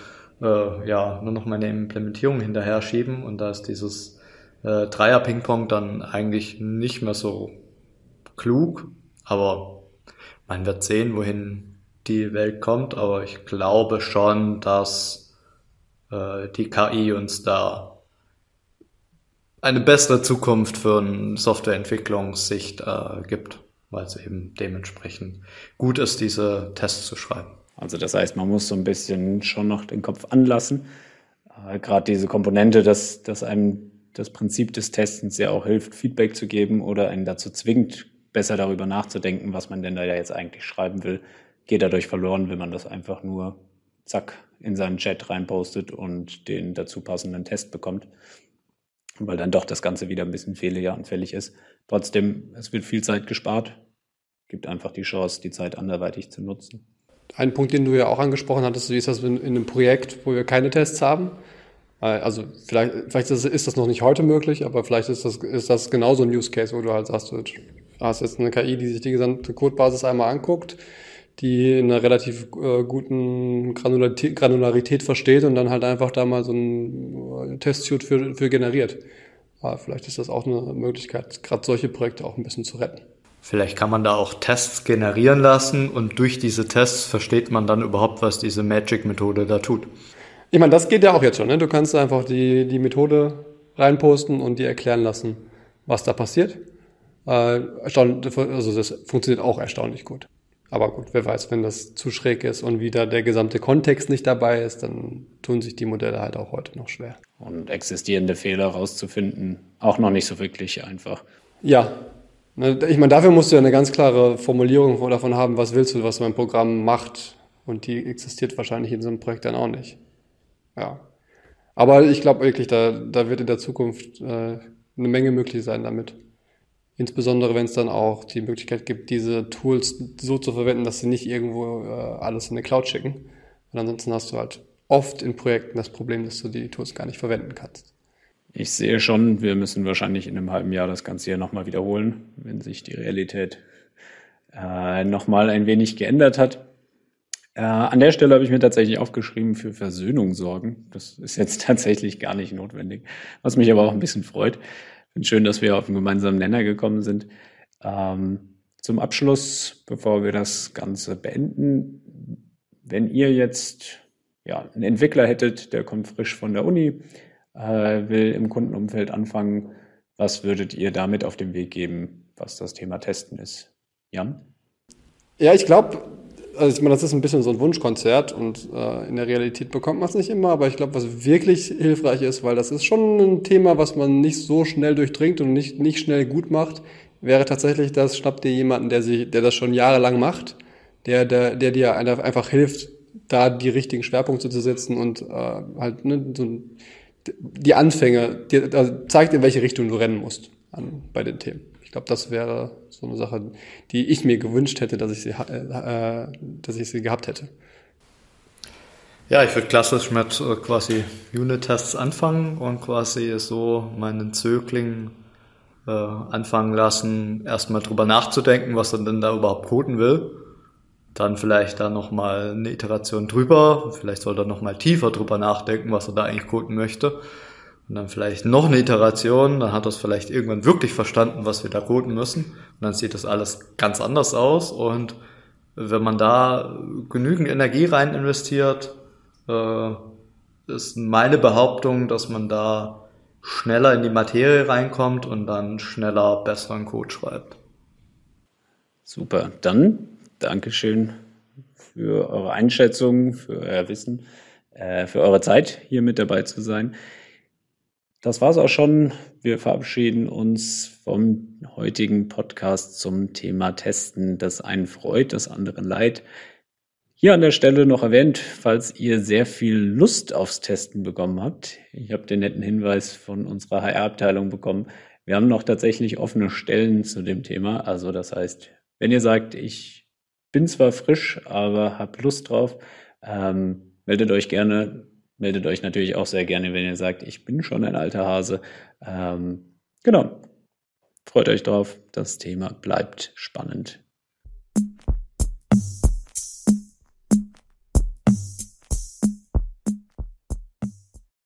äh, ja nur noch meine Implementierung hinterher schieben. Und da ist dieses äh, Dreier-Ping-Pong dann eigentlich nicht mehr so klug, aber man wird sehen, wohin die Welt kommt, aber ich glaube schon, dass äh, die KI uns da eine bessere Zukunft für eine Softwareentwicklungssicht äh, gibt weil es eben dementsprechend gut ist, diese Tests zu schreiben.
Also das heißt, man muss so ein bisschen schon noch den Kopf anlassen. Äh, Gerade diese Komponente, dass, dass einem das Prinzip des Testens ja auch hilft, Feedback zu geben oder einen dazu zwingt, besser darüber nachzudenken, was man denn da jetzt eigentlich schreiben will, geht dadurch verloren, wenn man das einfach nur zack in seinen Chat reinpostet und den dazu passenden Test bekommt weil dann doch das Ganze wieder ein bisschen fehleranfällig ist. Trotzdem, es wird viel Zeit gespart, gibt einfach die Chance, die Zeit anderweitig zu nutzen.
Ein Punkt, den du ja auch angesprochen hattest, ist das in, in einem Projekt, wo wir keine Tests haben? Äh, also vielleicht, vielleicht ist, ist das noch nicht heute möglich, aber vielleicht ist das, ist das genauso ein Use Case, wo du halt sagst, du hast jetzt eine KI, die sich die gesamte Codebasis einmal anguckt, die in einer relativ äh, guten Granularität, Granularität versteht und dann halt einfach da mal so ein äh, Testsuit für, für generiert. Aber vielleicht ist das auch eine Möglichkeit, gerade solche Projekte auch ein bisschen zu retten.
Vielleicht kann man da auch Tests generieren lassen und durch diese Tests versteht man dann überhaupt, was diese Magic-Methode da tut.
Ich meine, das geht ja auch jetzt schon. Ne? Du kannst einfach die, die Methode reinposten und dir erklären lassen, was da passiert. Äh, also das funktioniert auch erstaunlich gut. Aber gut, wer weiß, wenn das zu schräg ist und wieder der gesamte Kontext nicht dabei ist, dann tun sich die Modelle halt auch heute noch schwer.
Und existierende Fehler rauszufinden, auch noch nicht so wirklich einfach.
Ja. Ne, ich meine, dafür musst du ja eine ganz klare Formulierung davon haben, was willst du, was mein Programm macht. Und die existiert wahrscheinlich in so einem Projekt dann auch nicht. Ja. Aber ich glaube wirklich, da, da wird in der Zukunft äh, eine Menge möglich sein damit. Insbesondere wenn es dann auch die Möglichkeit gibt, diese Tools so zu verwenden, dass sie nicht irgendwo äh, alles in eine Cloud schicken. Und ansonsten hast du halt oft in Projekten das Problem, dass du die Tools gar nicht verwenden kannst.
Ich sehe schon, wir müssen wahrscheinlich in einem halben Jahr das Ganze hier nochmal wiederholen, wenn sich die Realität äh, nochmal ein wenig geändert hat. Äh, an der Stelle habe ich mir tatsächlich aufgeschrieben, für Versöhnung sorgen. Das ist jetzt tatsächlich gar nicht notwendig, was mich aber auch ein bisschen freut finde schön, dass wir auf einen gemeinsamen Nenner gekommen sind. Ähm, zum Abschluss, bevor wir das Ganze beenden, wenn ihr jetzt ja, einen Entwickler hättet, der kommt frisch von der Uni, äh, will im Kundenumfeld anfangen, was würdet ihr damit auf den Weg geben, was das Thema Testen ist? Jan?
Ja, ich glaube, also ich meine, das ist ein bisschen so ein Wunschkonzert und äh, in der Realität bekommt man es nicht immer, aber ich glaube, was wirklich hilfreich ist, weil das ist schon ein Thema, was man nicht so schnell durchdringt und nicht, nicht schnell gut macht, wäre tatsächlich das, schnapp dir jemanden, der sich, der das schon jahrelang macht, der, der, der dir einfach hilft, da die richtigen Schwerpunkte zu setzen und äh, halt ne, so die Anfänge, dir, also zeigt, in welche Richtung du rennen musst an, bei den Themen. Ich glaube, das wäre so eine Sache, die ich mir gewünscht hätte, dass ich sie, äh, dass ich sie gehabt hätte.
Ja, ich würde klassisch mit äh, quasi Unit-Tests anfangen und quasi so meinen Zögling äh, anfangen lassen, erstmal drüber nachzudenken, was er denn da überhaupt coden will. Dann vielleicht da nochmal eine Iteration drüber, vielleicht soll er nochmal tiefer drüber nachdenken, was er da eigentlich coden möchte und dann vielleicht noch eine Iteration, dann hat es vielleicht irgendwann wirklich verstanden, was wir da coden müssen. Und dann sieht das alles ganz anders aus. Und wenn man da genügend Energie rein investiert, äh, ist meine Behauptung, dass man da schneller in die Materie reinkommt und dann schneller besseren Code schreibt.
Super. Dann Dankeschön für eure Einschätzung, für euer Wissen, äh, für eure Zeit, hier mit dabei zu sein. Das war's auch schon. Wir verabschieden uns vom heutigen Podcast zum Thema Testen, das einen freut, das anderen leid. Hier an der Stelle noch erwähnt, falls ihr sehr viel Lust aufs Testen bekommen habt. Ich habe den netten Hinweis von unserer HR-Abteilung bekommen. Wir haben noch tatsächlich offene Stellen zu dem Thema. Also das heißt, wenn ihr sagt, ich bin zwar frisch, aber habe Lust drauf, ähm, meldet euch gerne meldet euch natürlich auch sehr gerne, wenn ihr sagt, ich bin schon ein alter Hase. Ähm, genau. Freut euch drauf. Das Thema bleibt spannend.